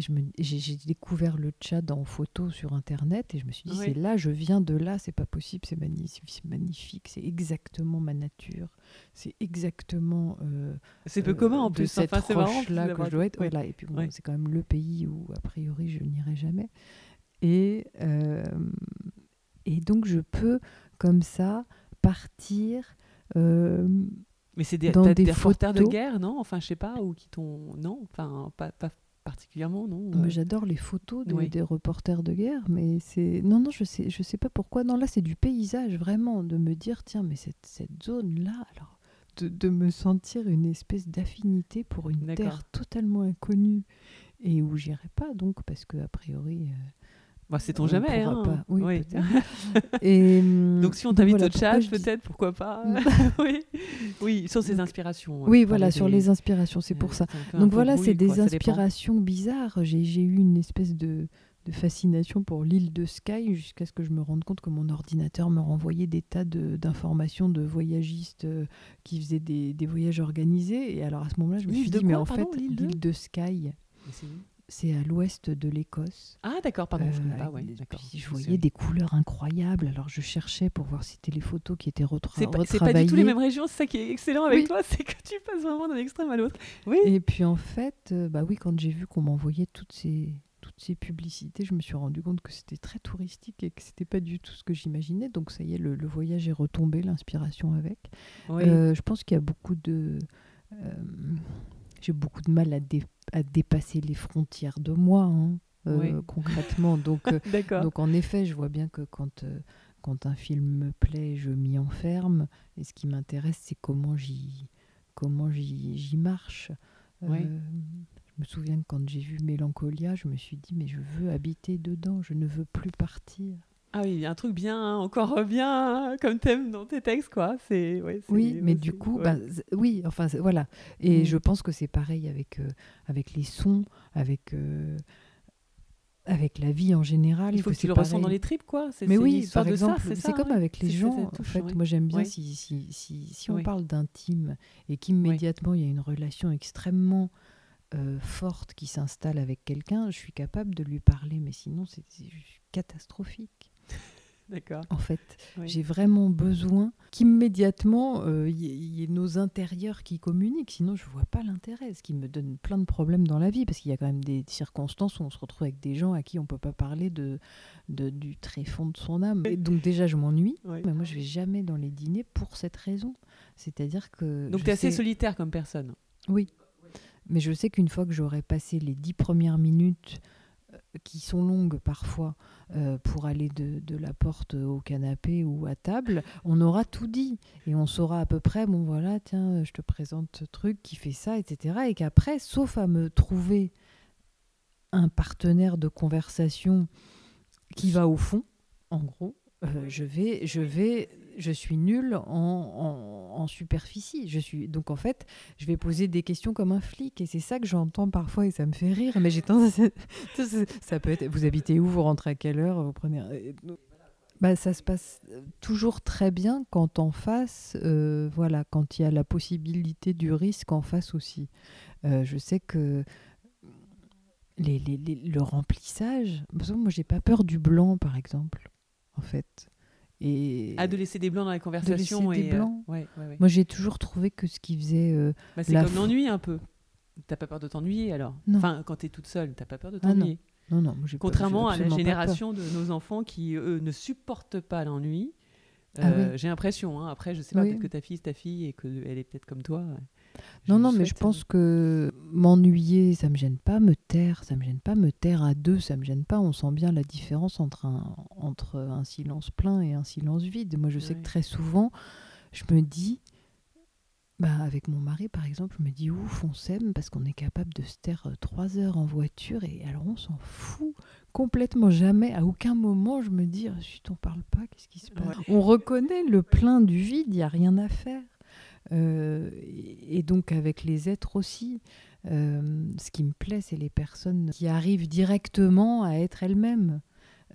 [SPEAKER 2] J'ai découvert le Tchad en photo sur Internet et je me suis dit,
[SPEAKER 1] Oui.
[SPEAKER 2] c'est là, je viens de là, c'est pas possible, c'est magnifique, c'est magnifique, c'est exactement ma nature, c'est exactement... euh,
[SPEAKER 1] C'est peu
[SPEAKER 2] euh,
[SPEAKER 1] commun en
[SPEAKER 2] de
[SPEAKER 1] plus.
[SPEAKER 2] cette
[SPEAKER 1] Enfin, c'est marrant
[SPEAKER 2] roche-là que je dois être. Voilà. Et puis bon, c'est quand même le pays où, a priori, je n'irai jamais. Et, euh, et donc, je peux, comme ça, partir.
[SPEAKER 1] Mais c'est des,
[SPEAKER 2] dans des
[SPEAKER 1] des reporters de
[SPEAKER 2] photos.
[SPEAKER 1] guerre, non? Enfin, je sais pas, ou qui t'ont. Non, enfin, pas, pas particulièrement, non
[SPEAKER 2] mais
[SPEAKER 1] Euh,
[SPEAKER 2] J'adore les photos des,
[SPEAKER 1] oui.
[SPEAKER 2] des reporters de guerre, mais c'est non, non, je sais, je sais pas pourquoi. Non, là, c'est du paysage vraiment, de me dire tiens, mais cette, cette zone-là, alors, de, de me sentir une espèce d'affinité pour une terre totalement inconnue et où j'irai pas donc parce que a priori. euh,
[SPEAKER 1] Bah, c'est ton
[SPEAKER 2] on
[SPEAKER 1] jamais, hein.
[SPEAKER 2] pas. Oui,
[SPEAKER 1] Oui.
[SPEAKER 2] Et, hum,
[SPEAKER 1] Donc si on t'invite
[SPEAKER 2] voilà
[SPEAKER 1] au chat, peut-être, pourquoi pas? Oui, oui, sur ses
[SPEAKER 2] Donc-
[SPEAKER 1] inspirations.
[SPEAKER 2] Oui,
[SPEAKER 1] tu
[SPEAKER 2] voilà, sur
[SPEAKER 1] des-
[SPEAKER 2] les inspirations, c'est pour
[SPEAKER 1] euh,
[SPEAKER 2] ça. Donc voilà, c'est des
[SPEAKER 1] quoi,
[SPEAKER 2] inspirations bizarres. J'ai eu une espèce de, de fascination pour l'île de Skye jusqu'à ce que je me rende compte que mon ordinateur me renvoyait des tas d'informations de, voyagistes euh, qui faisaient des, des voyages organisés. Et alors à ce moment-là, je me suis dit, mais en fait,
[SPEAKER 1] l'île de?
[SPEAKER 2] de Skye,
[SPEAKER 1] Mais c'est
[SPEAKER 2] c'est à l'ouest de l'Écosse.
[SPEAKER 1] Ah d'accord, pardon, je
[SPEAKER 2] Euh,
[SPEAKER 1] connais pas, ouais,
[SPEAKER 2] puis je voyais des couleurs incroyables. Alors je cherchais pour voir si c'était les photos qui étaient retra-
[SPEAKER 1] C'est pas, c'est
[SPEAKER 2] retravaillées.
[SPEAKER 1] pas du tout les mêmes régions, c'est ça qui est excellent avec
[SPEAKER 2] Oui.
[SPEAKER 1] toi, c'est que tu passes vraiment d'un extrême à l'autre. Oui.
[SPEAKER 2] Et puis en fait, euh, bah oui, quand j'ai vu qu'on m'envoyait toutes ces toutes ces publicités, je me suis rendu compte que c'était très touristique et que c'était pas du tout ce que j'imaginais. Donc ça y est, le, le voyage est retombé, l'inspiration avec.
[SPEAKER 1] oui.
[SPEAKER 2] Euh, je pense qu'il y a beaucoup de euh, j'ai beaucoup de mal à, dé- à dépasser les frontières de moi, hein, euh,
[SPEAKER 1] Oui.
[SPEAKER 2] concrètement. Donc euh, donc en effet, je vois bien que quand, euh, quand un film me plaît, je m'y enferme. Et ce qui m'intéresse, c'est comment j'y comment j'y j'y marche. Euh, je me souviens que quand j'ai vu Mélancolia, je me suis dit mais je veux habiter dedans, je ne veux plus partir.
[SPEAKER 1] Ah oui, il y a un truc bien, hein, encore bien, hein, comme thème dans tes textes, quoi. C'est, ouais,
[SPEAKER 2] Oui, mais du coup,
[SPEAKER 1] ouais.
[SPEAKER 2] bah, oui, enfin voilà. Et
[SPEAKER 1] Mm.
[SPEAKER 2] je pense que c'est pareil avec euh, avec les sons, avec euh, avec la vie en général.
[SPEAKER 1] il faut que tu le ressens dans les tripes, quoi.
[SPEAKER 2] Mais oui, par
[SPEAKER 1] de
[SPEAKER 2] exemple,
[SPEAKER 1] c'est,
[SPEAKER 2] comme
[SPEAKER 1] ouais.
[SPEAKER 2] avec les gens. En fait, moi j'aime bien si, si, si, si on parle d'intime et qu'immédiatement il y a une relation extrêmement euh, forte qui s'installe avec quelqu'un, je suis capable de lui parler, mais sinon c'est catastrophique.
[SPEAKER 1] D'accord.
[SPEAKER 2] En fait,
[SPEAKER 1] Oui.
[SPEAKER 2] j'ai vraiment besoin qu'immédiatement euh, il y, ait- il y ait nos intérieurs qui communiquent, sinon je vois pas l'intérêt, ce qui me donne plein de problèmes dans la vie, parce qu'il y a quand même des circonstances où on se retrouve avec des gens à qui on peut pas parler de, de- du tréfond de son âme. Et donc déjà je m'ennuie,
[SPEAKER 1] Oui.
[SPEAKER 2] mais moi je vais jamais dans les dîners pour cette raison. C'est-à-dire que...
[SPEAKER 1] Donc tu es assez solitaire comme personne.
[SPEAKER 2] Oui, mais je sais qu'une fois que j'aurai passé les dix premières minutes qui sont longues parfois euh, pour aller de, de la porte au canapé ou à table, on aura tout dit et on saura à peu près, bon voilà, tiens, je te présente ce truc qui fait ça, etc. Et qu'après, sauf à me trouver un partenaire de conversation qui va au fond, en gros, euh, je vais, je vais, je suis nulle en, superficie. Je suis donc en fait, je vais poser des questions comme un flic et c'est ça que j'entends parfois et ça me fait rire. Mais j'ai tendance, à- ça, peut être. Vous habitez où Vous rentrez à quelle heure Vous prenez. Bah, ça se passe euh, toujours très bien quand en face, euh, voilà, quand il y a la possibilité du risque en face aussi. Euh, je sais que le remplissage, moi j'ai pas peur du blanc par exemple, en fait. Et
[SPEAKER 1] Ah, de laisser des blancs dans la conversation.
[SPEAKER 2] des
[SPEAKER 1] et, euh,
[SPEAKER 2] blancs.
[SPEAKER 1] ouais, ouais, ouais.
[SPEAKER 2] moi j'ai toujours trouvé que ce qui faisait euh,
[SPEAKER 1] Bah, c'est comme l'ennui un peu. T'as pas peur de t'ennuyer alors?
[SPEAKER 2] Non.
[SPEAKER 1] Enfin, quand t'es toute seule, t'as pas peur de
[SPEAKER 2] Ah, non.
[SPEAKER 1] t'ennuyer.
[SPEAKER 2] non non, moi, j'ai pas-
[SPEAKER 1] Contrairement à la génération de nos enfants qui, eux, ne supportent pas l'ennui.
[SPEAKER 2] Ah
[SPEAKER 1] Euh,
[SPEAKER 2] oui.
[SPEAKER 1] J'ai l'impression. hein. Après, je sais pas,
[SPEAKER 2] Oui.
[SPEAKER 1] peut-être que ta fille, c'est ta fille et qu'elle est peut-être comme toi.
[SPEAKER 2] Non, non, mais je pense que m'ennuyer, ça me gêne pas. Me taire, ça me gêne pas. Me taire à deux, ça me gêne pas. On sent bien la différence entre un, entre un silence plein et un silence vide. Moi, je sais que très souvent, je me dis, bah, avec mon mari, par exemple, je me dis ouf, on s'aime parce qu'on est capable de se taire euh, trois heures en voiture et alors on s'en fout complètement jamais. À aucun moment, je me dis, ah, si on parle pas, qu'est-ce qui se passe? On reconnaît le plein du vide, il n'y a rien à faire. Euh, et donc avec les êtres aussi. Euh, ce qui me plaît, c'est les personnes qui arrivent directement à être elles-mêmes.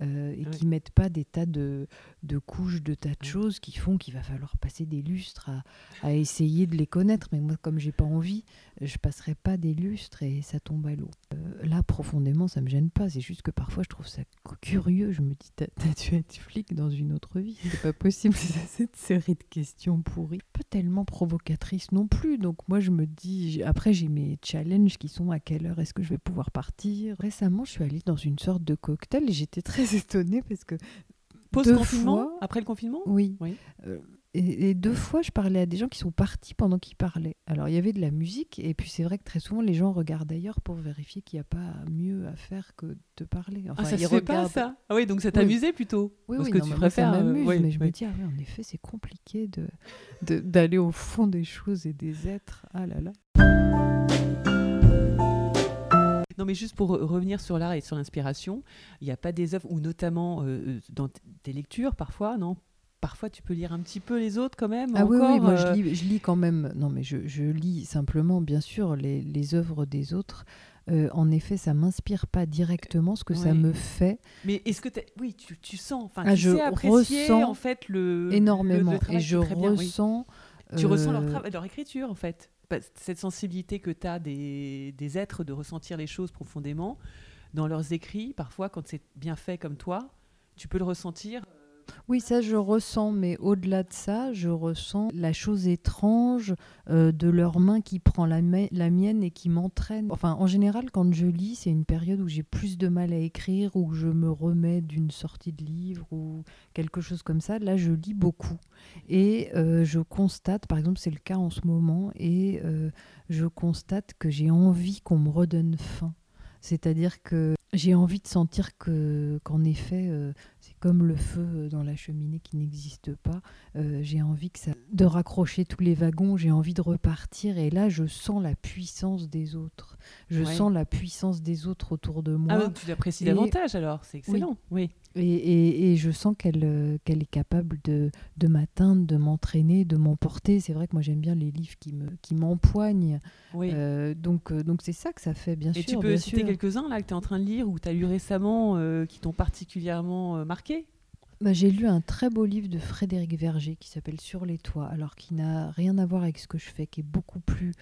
[SPEAKER 2] Euh, et qui mettent pas des tas de, de, couches, de tas de choses qui font qu'il va falloir passer des lustres à, à, essayer de les connaître. Mais moi, comme j'ai pas envie, je passerai pas des lustres et ça tombe à l'eau. Euh, là, profondément, ça me gêne pas. C'est juste que parfois, je trouve ça curieux. Je me dis, t'as dû être flic dans une autre vie. C'est pas possible. cette série de questions pourries, pas tellement provocatrice non plus. Donc moi, je me dis, après, j'ai mes challenges qui sont à quelle heure est-ce que je vais pouvoir partir. Récemment, je suis allée dans une sorte de cocktail et j'étais très étonnée parce que.
[SPEAKER 1] Post-confinement Après le confinement?
[SPEAKER 2] Oui. Euh, et, deux fois, je parlais à des gens qui sont partis pendant qu'ils parlaient. Alors, il y avait de la musique, et puis c'est vrai que très souvent, les gens regardent ailleurs pour vérifier qu'il n'y a pas mieux à faire que de parler.
[SPEAKER 1] ah, ça se fait pas, ça? Ah oui, donc ça t'amusait plutôt
[SPEAKER 2] Oui, oui, que tu préfères. Ça m'amuse, euh, mais je me dis, ah oui, en effet, c'est compliqué d'aller de, d'aller au fond des choses et des êtres. Ah là là.
[SPEAKER 1] Non, mais juste pour revenir sur l'art et sur l'inspiration, il n'y a pas des œuvres, ou notamment euh, euh, dans tes lectures parfois, non? Parfois, tu peux lire un petit peu les autres quand même.
[SPEAKER 2] Ah
[SPEAKER 1] oui,
[SPEAKER 2] oui, moi je, euh lis, je, lis, quand même. Non, mais je, je lis simplement, bien sûr, les, les œuvres des autres. en effet, ça m'inspire pas directement ce que ça me fait.
[SPEAKER 1] Mais est-ce que oui, tu, tu, sens, enfin, ah, tu je sais apprécier ressens en fait le
[SPEAKER 2] énormément et je ressens.
[SPEAKER 1] Tu ressens leur, leur écriture en fait cette sensibilité que tu as des, des, êtres de ressentir les choses profondément, dans leurs écrits, parfois quand c'est bien fait comme toi, tu peux le ressentir
[SPEAKER 2] oui, ça je ressens, mais au-delà de ça, je ressens la chose étrange euh, de leur main qui prend la, mienne et qui m'entraîne. Enfin, en général, quand je lis, c'est une période où j'ai plus de mal à écrire, où je me remets d'une sortie de livre ou quelque chose comme ça. Là, je lis beaucoup. Et euh, je constate, par exemple, c'est le cas en ce moment, et euh, je constate que j'ai envie qu'on me redonne faim. C'est-à-dire que j'ai envie de sentir que qu'en effet, comme le feu dans la cheminée qui n'existe pas. Euh, j'ai envie que ça, de raccrocher tous les wagons, j'ai envie de repartir. Et là, je sens la puissance des autres. Je sens la puissance des autres autour de moi.
[SPEAKER 1] Ah, tu l'apprécies davantage alors, c'est excellent. Oui.
[SPEAKER 2] Et, et, je sens qu'elle euh, qu'elle est capable de, de m'atteindre, de m'entraîner, de m'emporter. C'est vrai que moi j'aime bien les livres qui me qui m'empoignent. Oui. Euh, donc donc c'est ça que ça fait, bien sûr.
[SPEAKER 1] Et tu peux citer quelques-uns là que tu es en train de lire ou tu as lu récemment qui t'ont particulièrement marqué?
[SPEAKER 2] Bah, j'ai lu un très beau livre de Frédéric Verger qui s'appelle Sur les toits, alors qui n'a rien à voir avec ce que je fais, qui est beaucoup plus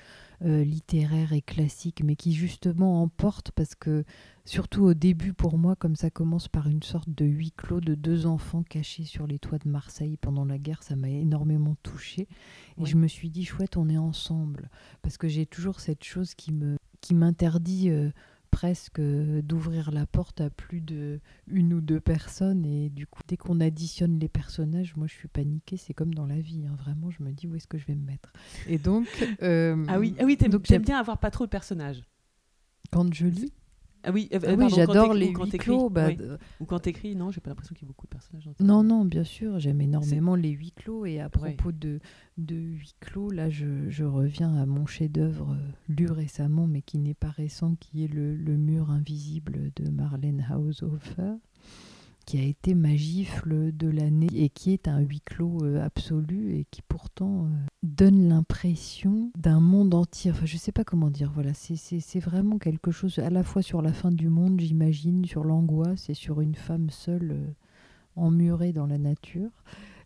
[SPEAKER 2] euh, littéraire et classique, mais qui justement emporte parce que, surtout au début pour moi, comme ça commence par une sorte de huis clos de deux enfants cachés sur les toits de Marseille pendant la guerre, ça m'a énormément touchée. Et je me suis dit, chouette, on est ensemble, parce que j'ai toujours cette chose qui me qui m'interdit euh, presque d'ouvrir la porte à plus de une ou deux personnes. Et du coup dès qu'on additionne les personnages moi je suis paniquée. C'est comme dans la vie hein. vraiment je me dis où est-ce que je vais me mettre? Et donc
[SPEAKER 1] euh, ah oui ah oui t'aimes bien avoir pas trop de personnages.
[SPEAKER 2] Quand je lis
[SPEAKER 1] ah oui, euh,
[SPEAKER 2] ah oui j'adore les huis clos. Bah,
[SPEAKER 1] Ou quand t'écris, non, j'ai pas l'impression qu'il y ait beaucoup de personnages.
[SPEAKER 2] non, non, bien sûr, j'aime énormément les huis clos. Et à propos de, de huis clos, là, je, je reviens à mon chef-d'œuvre euh, lu récemment, mais qui n'est pas récent, qui est le, le mur invisible de Marlène Haushofer qui a été ma gifle de l'année et qui est un huis clos euh, absolu et qui pourtant euh, donne l'impression d'un monde entier. Enfin, je sais pas comment dire. Voilà, c'est vraiment quelque chose à la fois sur la fin du monde, j'imagine, sur l'angoisse et sur une femme seule euh, emmurée dans la nature.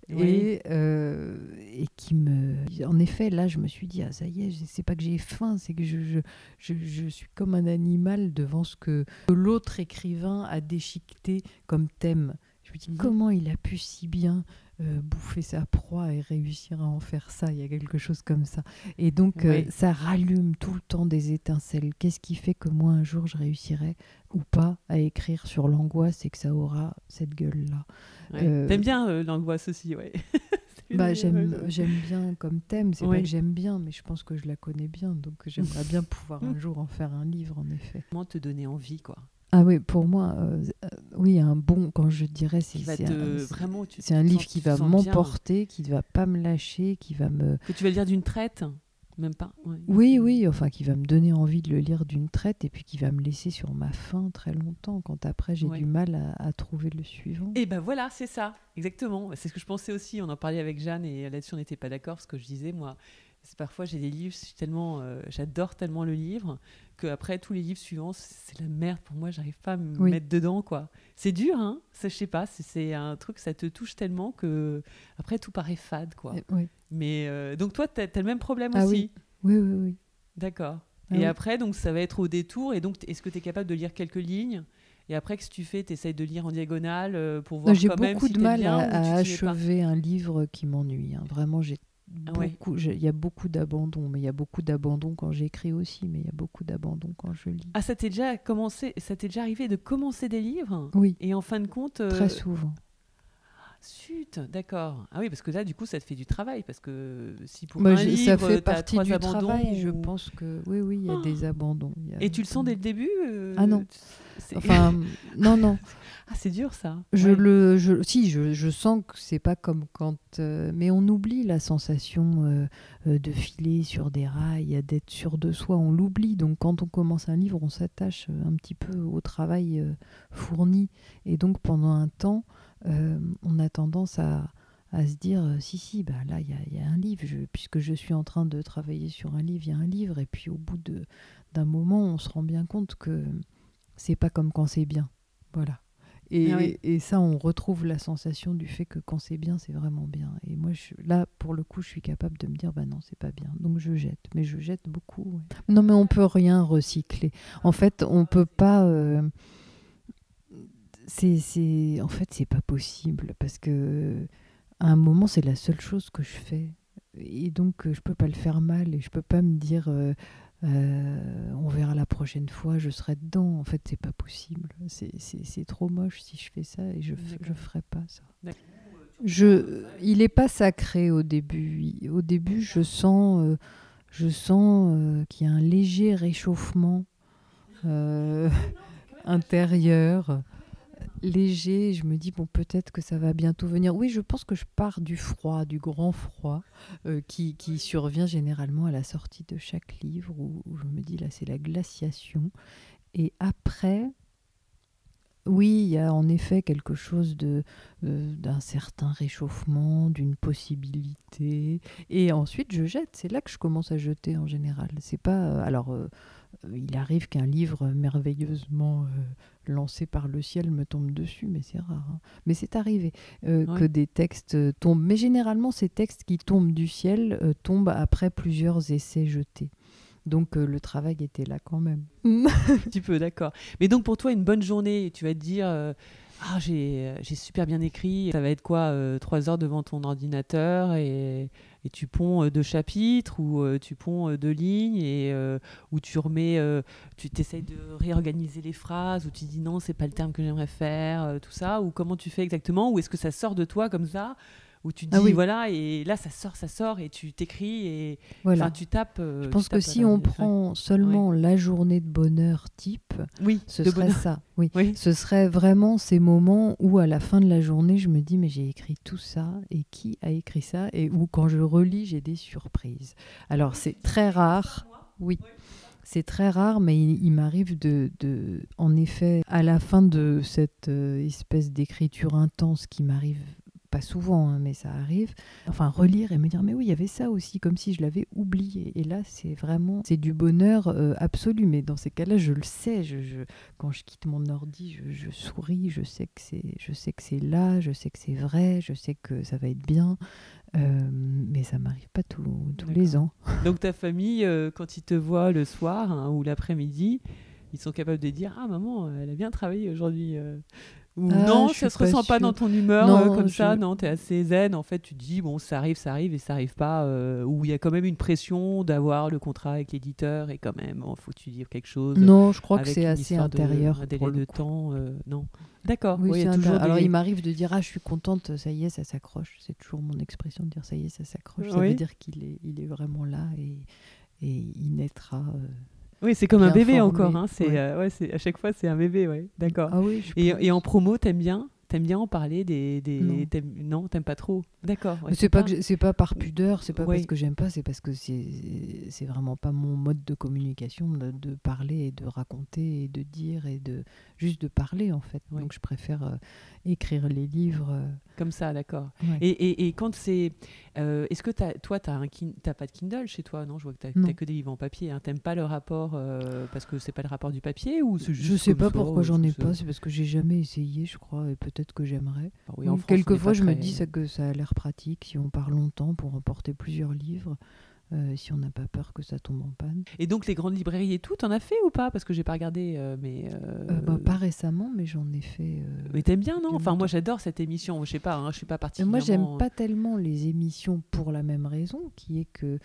[SPEAKER 2] Et, euh, et, qui me. En effet, là, je me suis dit, ah, ça y est, c'est pas que j'ai faim, c'est que je, je, je, je, suis comme un animal devant ce que l'autre écrivain a déchiqueté comme thème. Je me dis, mhm. comment il a pu si bien euh, bouffer sa proie et réussir à en faire ça. Il y a quelque chose comme ça. Et donc, euh, ça rallume tout le temps des étincelles. Qu'est-ce qui fait que moi, un jour, je réussirai ou pas à écrire sur l'angoisse et que ça aura cette gueule-là?
[SPEAKER 1] Euh, T'aimes bien l'angoisse aussi, ouais.
[SPEAKER 2] bah, j'aime, j'aime bien comme thème. C'est pas que j'aime bien, mais je pense que je la connais bien. Donc j'aimerais bien pouvoir un jour en faire un livre, en effet.
[SPEAKER 1] Comment te donner envie, quoi?
[SPEAKER 2] Ah oui, pour moi, euh, euh, oui, un bon, quand je dirais, c'est un, livre qui va m'emporter, qui ne va pas me lâcher, qui va me...
[SPEAKER 1] Que tu vas lire d'une traite même pas
[SPEAKER 2] Oui, oui, enfin, qui va me donner envie de le lire d'une traite et puis qui va me laisser sur ma faim très longtemps quand après j'ai du mal à, trouver le suivant.
[SPEAKER 1] Et ben voilà, c'est ça, exactement. C'est ce que je pensais aussi. On en parlait avec Jeanne et là-dessus on n'était pas d'accord. Ce que je disais, moi, parfois j'ai des livres, tellement, euh, j'adore tellement le livre que après tous les livres suivants, c'est la merde pour moi. J'arrive pas à me mettre dedans, quoi. C'est dur, hein. Ça, je sais pas. C'est un truc, ça te touche tellement que après tout paraît fade, quoi.
[SPEAKER 2] Oui.
[SPEAKER 1] Mais euh, donc toi, tu as, le même problème ah aussi?
[SPEAKER 2] Oui, oui, oui.
[SPEAKER 1] D'accord. Ah et après, donc ça va être au détour. Et donc, est-ce que tu es capable de lire quelques lignes? Et après, qu'est-ce que tu fais Tu essayes de lire en diagonale euh, pour voir
[SPEAKER 2] J'ai beaucoup de mal à, achever un livre qui m'ennuie. Hein. Vraiment, j'ai beaucoup, il y a beaucoup d'abandon, mais il y a beaucoup d'abandon quand j'écris aussi, mais il y a beaucoup d'abandon quand je lis.
[SPEAKER 1] Ah, ça t'est déjà commencé, ça t'est déjà arrivé de commencer des livres
[SPEAKER 2] Oui.
[SPEAKER 1] Et en fin de compte.
[SPEAKER 2] Euh, Très souvent.
[SPEAKER 1] Zut, d'accord. Ah oui, parce que là, du coup, ça te fait du travail, parce que si pour un livre,
[SPEAKER 2] ça fait partie du travail, je pense que oui, oui, il y a des ah. abandons.
[SPEAKER 1] Et tu le sens dès le début euh,
[SPEAKER 2] Ah non. Enfin, non, non.
[SPEAKER 1] Ah, c'est dur ça.
[SPEAKER 2] Je le, je, si, je, je sens que c'est pas comme quand, euh, mais on oublie la sensation euh, euh, de filer sur des rails, d'être sûr de soi. On l'oublie. Donc, quand on commence un livre, on s'attache un petit peu au travail fourni, et donc pendant un temps, on a tendance à, à se dire si si bah là il y, y, a un livre puisque je suis en train de travailler sur un livre il y a un livre et puis au bout d'un moment on se rend bien compte que c'est pas comme quand c'est bien voilà ah et, ça, on retrouve la sensation du fait que quand c'est bien, c'est vraiment bien. Et moi, je, là, pour le coup, je suis capable de me dire, bah non, c'est pas bien. Donc je jette. Mais je jette beaucoup. Non, mais on peut rien recycler. En fait, on peut pas. Euh, c'est, en fait, c'est pas possible parce que à un moment, c'est la seule chose que je fais. Et donc, je peux pas le faire mal et je peux pas me dire. Euh, euh, on verra la prochaine fois, je serai dedans. En fait, c'est pas possible. C'est trop moche si je fais ça et je ne ferai pas ça. Je, il n'est pas sacré au début. Au début, je sens, euh, je sens euh, qu'il y a un léger réchauffement intérieur léger. Je me dis, bon, peut-être que ça va bientôt venir. Oui, je pense que je pars du froid, du grand froid, euh, qui, qui, survient généralement à la sortie de chaque livre, où, je me dis, là, c'est la glaciation. Et après, oui, il y a en effet quelque chose de euh, d'un certain réchauffement, d'une possibilité. Et ensuite, je jette. C'est là que je commence à jeter en général. C'est pas euh, alors. Il arrive qu'un livre merveilleusement lancé par le ciel me tombe dessus, mais c'est rare. Hein. Mais c'est arrivé euh, que des textes euh, tombent. Mais généralement, ces textes qui tombent du ciel euh, tombent après plusieurs essais jetés. Donc le travail était là quand même.
[SPEAKER 1] Un petit peu, d'accord. Mais donc pour toi, une bonne journée, tu vas te dire, ah, j'ai super bien écrit, ça va être quoi Trois heures devant ton ordinateur et et tu ponds euh, deux chapitres ou euh, tu ponds euh, deux lignes et où tu remets, tu t'essayes de réorganiser les phrases ou tu dis non, c'est pas le terme que j'aimerais faire, tout ça, ou comment tu fais exactement, ou est-ce que ça sort de toi comme ça? Où tu ah dis voilà et là ça sort ça sort et tu t'écris et voilà. tu tapes
[SPEAKER 2] euh, je pense que si on prend seulement la journée de bonheur type
[SPEAKER 1] oui
[SPEAKER 2] ce serait ça oui. ce serait vraiment ces moments où à la fin de la journée je me dis mais j'ai écrit tout ça et qui a écrit ça et où quand je relis j'ai des surprises. Alors c'est très rare oui. C'est très rare, mais il, m'arrive de, de, en effet, à la fin de cette euh, espèce d'écriture intense qui m'arrive pas souvent, hein, mais ça arrive, enfin relire et me dire mais oui, il y avait ça aussi, comme si je l'avais oublié. Et là, c'est vraiment, c'est du bonheur euh, absolu. Mais dans ces cas-là, je le sais. Je, quand je quitte mon ordi, je, souris, je sais que c'est, je sais que c'est là, je sais que c'est vrai, je sais que ça va être bien. Euh, mais ça m'arrive pas tous les ans.
[SPEAKER 1] Donc ta famille, euh, quand ils te voient le soir hein, ou l'après-midi, ils sont capables de dire ah maman, elle a bien travaillé aujourd'hui. Ou
[SPEAKER 2] Ah,
[SPEAKER 1] non, ça se ressent pas dans ton humeur
[SPEAKER 2] Non,
[SPEAKER 1] euh, comme
[SPEAKER 2] je-
[SPEAKER 1] ça, non, t'es assez zen, en fait, tu te dis, bon, ça arrive, ça arrive, et ça arrive pas, euh, ou il y a quand même une pression d'avoir le contrat avec l'éditeur, et quand même, il faut que tu dises quelque chose.
[SPEAKER 2] Non, je crois que c'est assez
[SPEAKER 1] de-
[SPEAKER 2] intérieur.
[SPEAKER 1] un délai de
[SPEAKER 2] coup.
[SPEAKER 1] temps, euh, non. D'accord,
[SPEAKER 2] Oui,
[SPEAKER 1] toujours
[SPEAKER 2] Alors,
[SPEAKER 1] des-
[SPEAKER 2] il m'arrive de dire Ah, je suis contente, ça y est, ça s'accroche. C'est toujours mon expression de dire Ça y est, ça s'accroche. Ça
[SPEAKER 1] Oui.
[SPEAKER 2] veut dire qu'il est, il est vraiment là et, et il naîtra.
[SPEAKER 1] Oui, c'est comme un bébé
[SPEAKER 2] formé,
[SPEAKER 1] encore, hein, c'est,
[SPEAKER 2] ouais.
[SPEAKER 1] euh, ouais, à chaque fois, c'est un bébé, ouais, d'accord.
[SPEAKER 2] Ah oui, je
[SPEAKER 1] Et, et en promo, t'aimes bien? T'aimes bien en parler des... des
[SPEAKER 2] Non.
[SPEAKER 1] t'aimes- pas trop D'accord. ouais, c'est
[SPEAKER 2] pas, c'est pas par pudeur, c'est pas parce que j'aime pas, c'est parce que c'est c'est vraiment pas mon mode de communication de, de parler et de raconter et de dire et de juste de parler en fait.
[SPEAKER 1] Oui.
[SPEAKER 2] Donc je préfère euh, écrire les livres. euh,
[SPEAKER 1] Comme ça, d'accord.
[SPEAKER 2] ouais.
[SPEAKER 1] Et, et, et quand c'est. euh, Est-ce que t'as- toi, tu n'as pas de Kindle chez toi? Non, je vois que n'as que des livres en papier. Hein. T'aimes pas le rapport parce que c'est pas le rapport du papier ou juste
[SPEAKER 2] Je sais pas pourquoi j'en ai pas, c'est parce que j'ai jamais essayé, je crois, et peut-être que j'aimerais.
[SPEAKER 1] Ah oui,
[SPEAKER 2] Oui, Quelquefois, je me dis ça, que ça a l'air pratique si on part longtemps pour emporter plusieurs livres, euh, si on n'a pas peur que ça tombe en panne.
[SPEAKER 1] Et donc, les grandes librairies et tout, t'en as fait ou pas? Parce que j'ai pas regardé, euh, mais. euh,
[SPEAKER 2] bah, pas récemment, mais j'en ai fait.
[SPEAKER 1] Mais t'aimes bien, non? Enfin, moi, j'adore cette émission. Je sais pas, hein, je suis pas particulièrement.
[SPEAKER 2] moi, j'aime pas tellement les émissions pour la même raison, qui est que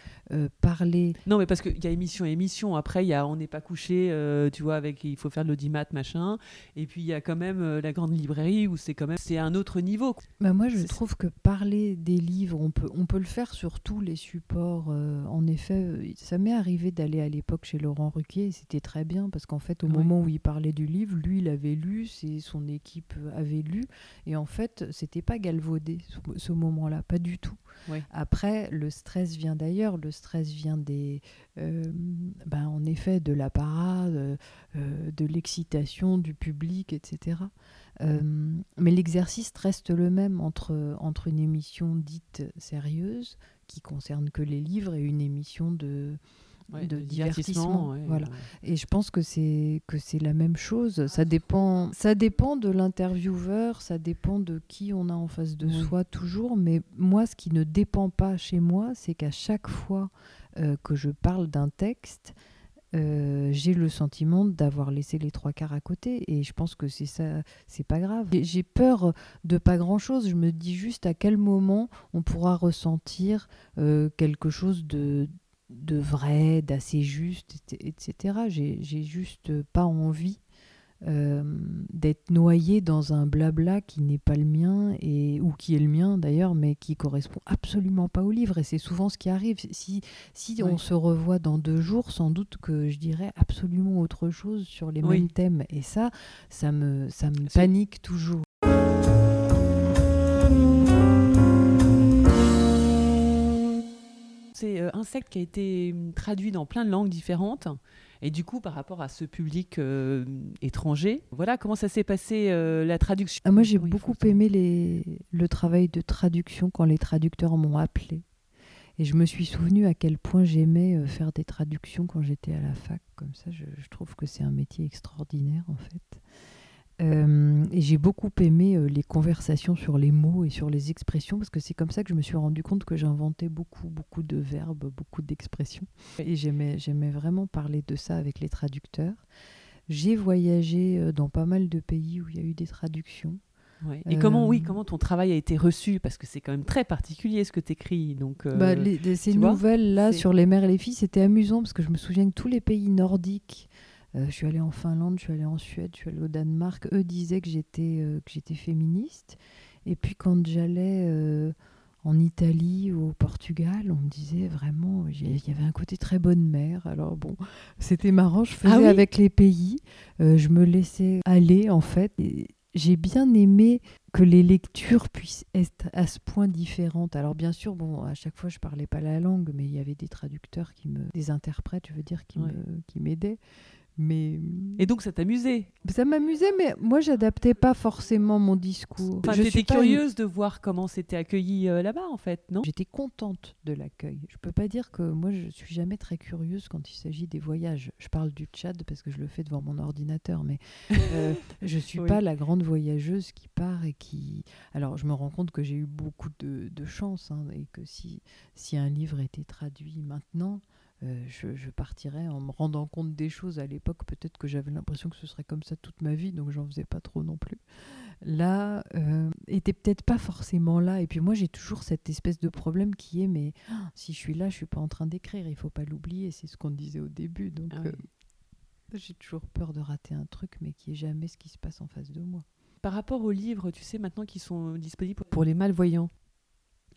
[SPEAKER 2] parler.
[SPEAKER 1] Non, mais parce qu'il y a émission et émission. Après, il y a On n'est pas couché, tu vois, avec il faut faire de l'audimat, machin. Et puis, il y a quand même la grande librairie où c'est quand même. C'est un autre niveau.
[SPEAKER 2] Bah, moi, je trouve que parler des livres, on peut, on peut le faire sur tous les supports. Euh, en effet, euh, ça m'est arrivé d'aller à l'époque chez Laurent Ruquier, et c'était très bien, parce qu'en fait, au
[SPEAKER 1] Oui.
[SPEAKER 2] moment où il parlait du livre, lui, il avait lu, son équipe avait lu, et en fait, c'était pas galvaudé ce, ce moment-là, pas du tout.
[SPEAKER 1] Oui.
[SPEAKER 2] Après, le stress vient d'ailleurs, le stress vient des, euh, ben, en effet, de la parade, euh, euh, de l'excitation du public, etc. Euh, mais l'exercice reste le même entre, entre une émission dite sérieuse, qui concerne que les livres, et une émission de,
[SPEAKER 1] Ouais,
[SPEAKER 2] de
[SPEAKER 1] de
[SPEAKER 2] divertissement.
[SPEAKER 1] ouais,
[SPEAKER 2] voilà.
[SPEAKER 1] ouais.
[SPEAKER 2] Et je pense que c'est que c'est la même chose. Ça dépend, ça dépend de l'intervieweur, ça dépend de qui on a en face de soi toujours. Mais moi, ce qui ne dépend pas chez moi, c'est qu'à chaque fois euh, que je parle d'un texte, euh, j'ai le sentiment d'avoir laissé les trois quarts à côté. Et je pense que c'est ça, c'est pas grave. J'ai- peur de pas grand chose. Je me dis juste à quel moment on pourra ressentir euh, quelque chose de de vrai, d'assez juste, et- etc. J'ai juste pas envie euh, d'être noyé dans un blabla qui n'est pas le mien, et, ou qui est le mien d'ailleurs, mais qui correspond absolument pas au livre. Et c'est souvent ce qui arrive. Si, si
[SPEAKER 1] Oui.
[SPEAKER 2] on se revoit dans deux jours, sans doute que je dirais absolument autre chose sur les
[SPEAKER 1] Oui.
[SPEAKER 2] mêmes thèmes. Et ça, ça me, ça me panique toujours.
[SPEAKER 1] C'est euh, un secte qui a été hum, traduit dans plein de langues différentes. Et du coup, par rapport à ce public euh, étranger, voilà comment ça s'est passé euh, la traduction?
[SPEAKER 2] Ah, moi, j'ai
[SPEAKER 1] Oui,
[SPEAKER 2] beaucoup aimé les... le travail de traduction quand les traducteurs m'ont appelé. Et je me suis souvenu à quel point j'aimais euh, faire des traductions quand j'étais à la fac. Comme ça, je, je trouve que c'est un métier extraordinaire, en fait. Euh, et j'ai beaucoup aimé euh, les conversations sur les mots et sur les expressions, parce que c'est comme ça que je me suis rendu compte que j'inventais beaucoup, beaucoup de verbes, beaucoup d'expressions. Et j'aimais, j'aimais vraiment parler de ça avec les traducteurs. J'ai voyagé euh, dans pas mal de pays où il y a eu des traductions.
[SPEAKER 1] Ouais. Et comment, oui, comment ton travail a été reçu? Parce que c'est quand même très particulier ce que tu écris. Donc,
[SPEAKER 2] Bah, les- ces nouvelles-là
[SPEAKER 1] c'est-
[SPEAKER 2] sur les mères et les filles, c'était amusant parce que je me souviens que tous les pays nordiques, euh, je suis allée en Finlande, je suis allée en Suède, je suis allée au Danemark, eux disaient que j'étais euh, que j'étais féministe. Et puis quand j'allais euh, en Italie ou au Portugal, on me disait vraiment, il y avait un côté très bonne mère. Alors bon, c'était marrant, je faisais
[SPEAKER 1] Ah oui
[SPEAKER 2] avec les pays, je me laissais aller en fait. J'ai bien aimé que les lectures puissent être à ce point différentes. Alors bien sûr, bon, à chaque fois je parlais pas la langue, mais il y avait des traducteurs qui me, des interprètes, je veux dire, qui
[SPEAKER 1] Ouais.
[SPEAKER 2] m'aidaient. Mais
[SPEAKER 1] Et donc, ça t'amusait?
[SPEAKER 2] Ça m'amusait, mais moi j'adaptais pas forcément mon discours.
[SPEAKER 1] Enfin,
[SPEAKER 2] Je une-
[SPEAKER 1] curieuse de voir comment c'était accueilli euh, là-bas, en fait, non?
[SPEAKER 2] J'étais contente de l'accueil. Je peux pas dire que moi je suis jamais très curieuse quand il s'agit des voyages. Je parle du Tchad parce que je le fais devant mon ordinateur, mais euh, je suis
[SPEAKER 1] Oui.
[SPEAKER 2] pas la grande voyageuse qui part et qui. Alors je me rends compte que j'ai eu beaucoup de, de chance hein, et que si si un livre était traduit maintenant. Euh, je, partirais en me rendant compte des choses. À l'époque, peut-être que j'avais l'impression que ce serait comme ça toute ma vie, donc j'en faisais pas trop non plus. Là, euh, était peut-être pas forcément là. Et puis moi, j'ai toujours cette espèce de problème qui est, mais ah, si je suis là, je suis pas en train d'écrire. Il faut pas l'oublier. C'est ce qu'on disait au début. Donc, ah euh, j'ai toujours peur de rater un truc, mais qui est jamais ce qui se passe en face de moi.
[SPEAKER 1] Par rapport aux livres, tu sais maintenant qu'ils sont disponibles pour les malvoyants,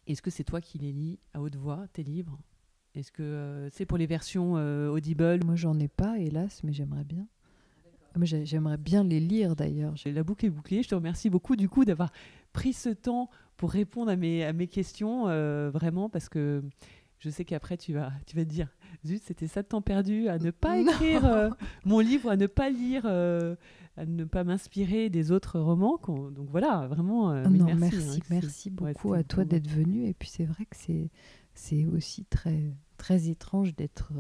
[SPEAKER 1] est-ce que c'est toi qui les lis à haute voix, tes livres? Est-ce que euh, c'est pour les versions euh, Audible?
[SPEAKER 2] Moi, j'en ai pas, hélas, mais j'aimerais bien. J'aimerais bien les lire d'ailleurs.
[SPEAKER 1] La boucle est bouclée. Je te remercie beaucoup du coup d'avoir pris ce temps pour répondre à mes, à mes questions, euh, vraiment, parce que je sais qu'après tu vas, tu vas te dire, zut, c'était ça de temps perdu à ne pas écrire mon livre, à ne pas lire, à ne pas m'inspirer des autres romans. Donc voilà, vraiment.
[SPEAKER 2] Euh, non, merci, merci, hein, merci beaucoup à toi d'être venu. Et puis c'est vrai que c'est, c'est aussi très, très étrange d'être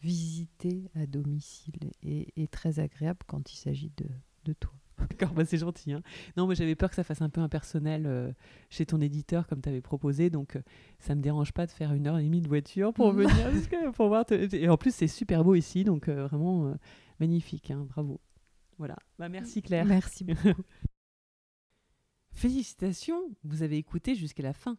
[SPEAKER 2] visité à domicile et, et très agréable quand il s'agit de, de toi.
[SPEAKER 1] D'accord, bah c'est gentil. Hein. Non, mais j'avais peur que ça fasse un peu impersonnel euh, chez ton éditeur, comme tu avais proposé. Donc, euh, ça me dérange pas de faire une heure et demie de voiture pour venir, pour voir. Et en plus, c'est super beau ici, donc euh, vraiment magnifique. Hein, bravo. Voilà. Bah, merci Claire.
[SPEAKER 2] Merci beaucoup.
[SPEAKER 1] Félicitations, vous avez écouté jusqu'à la fin.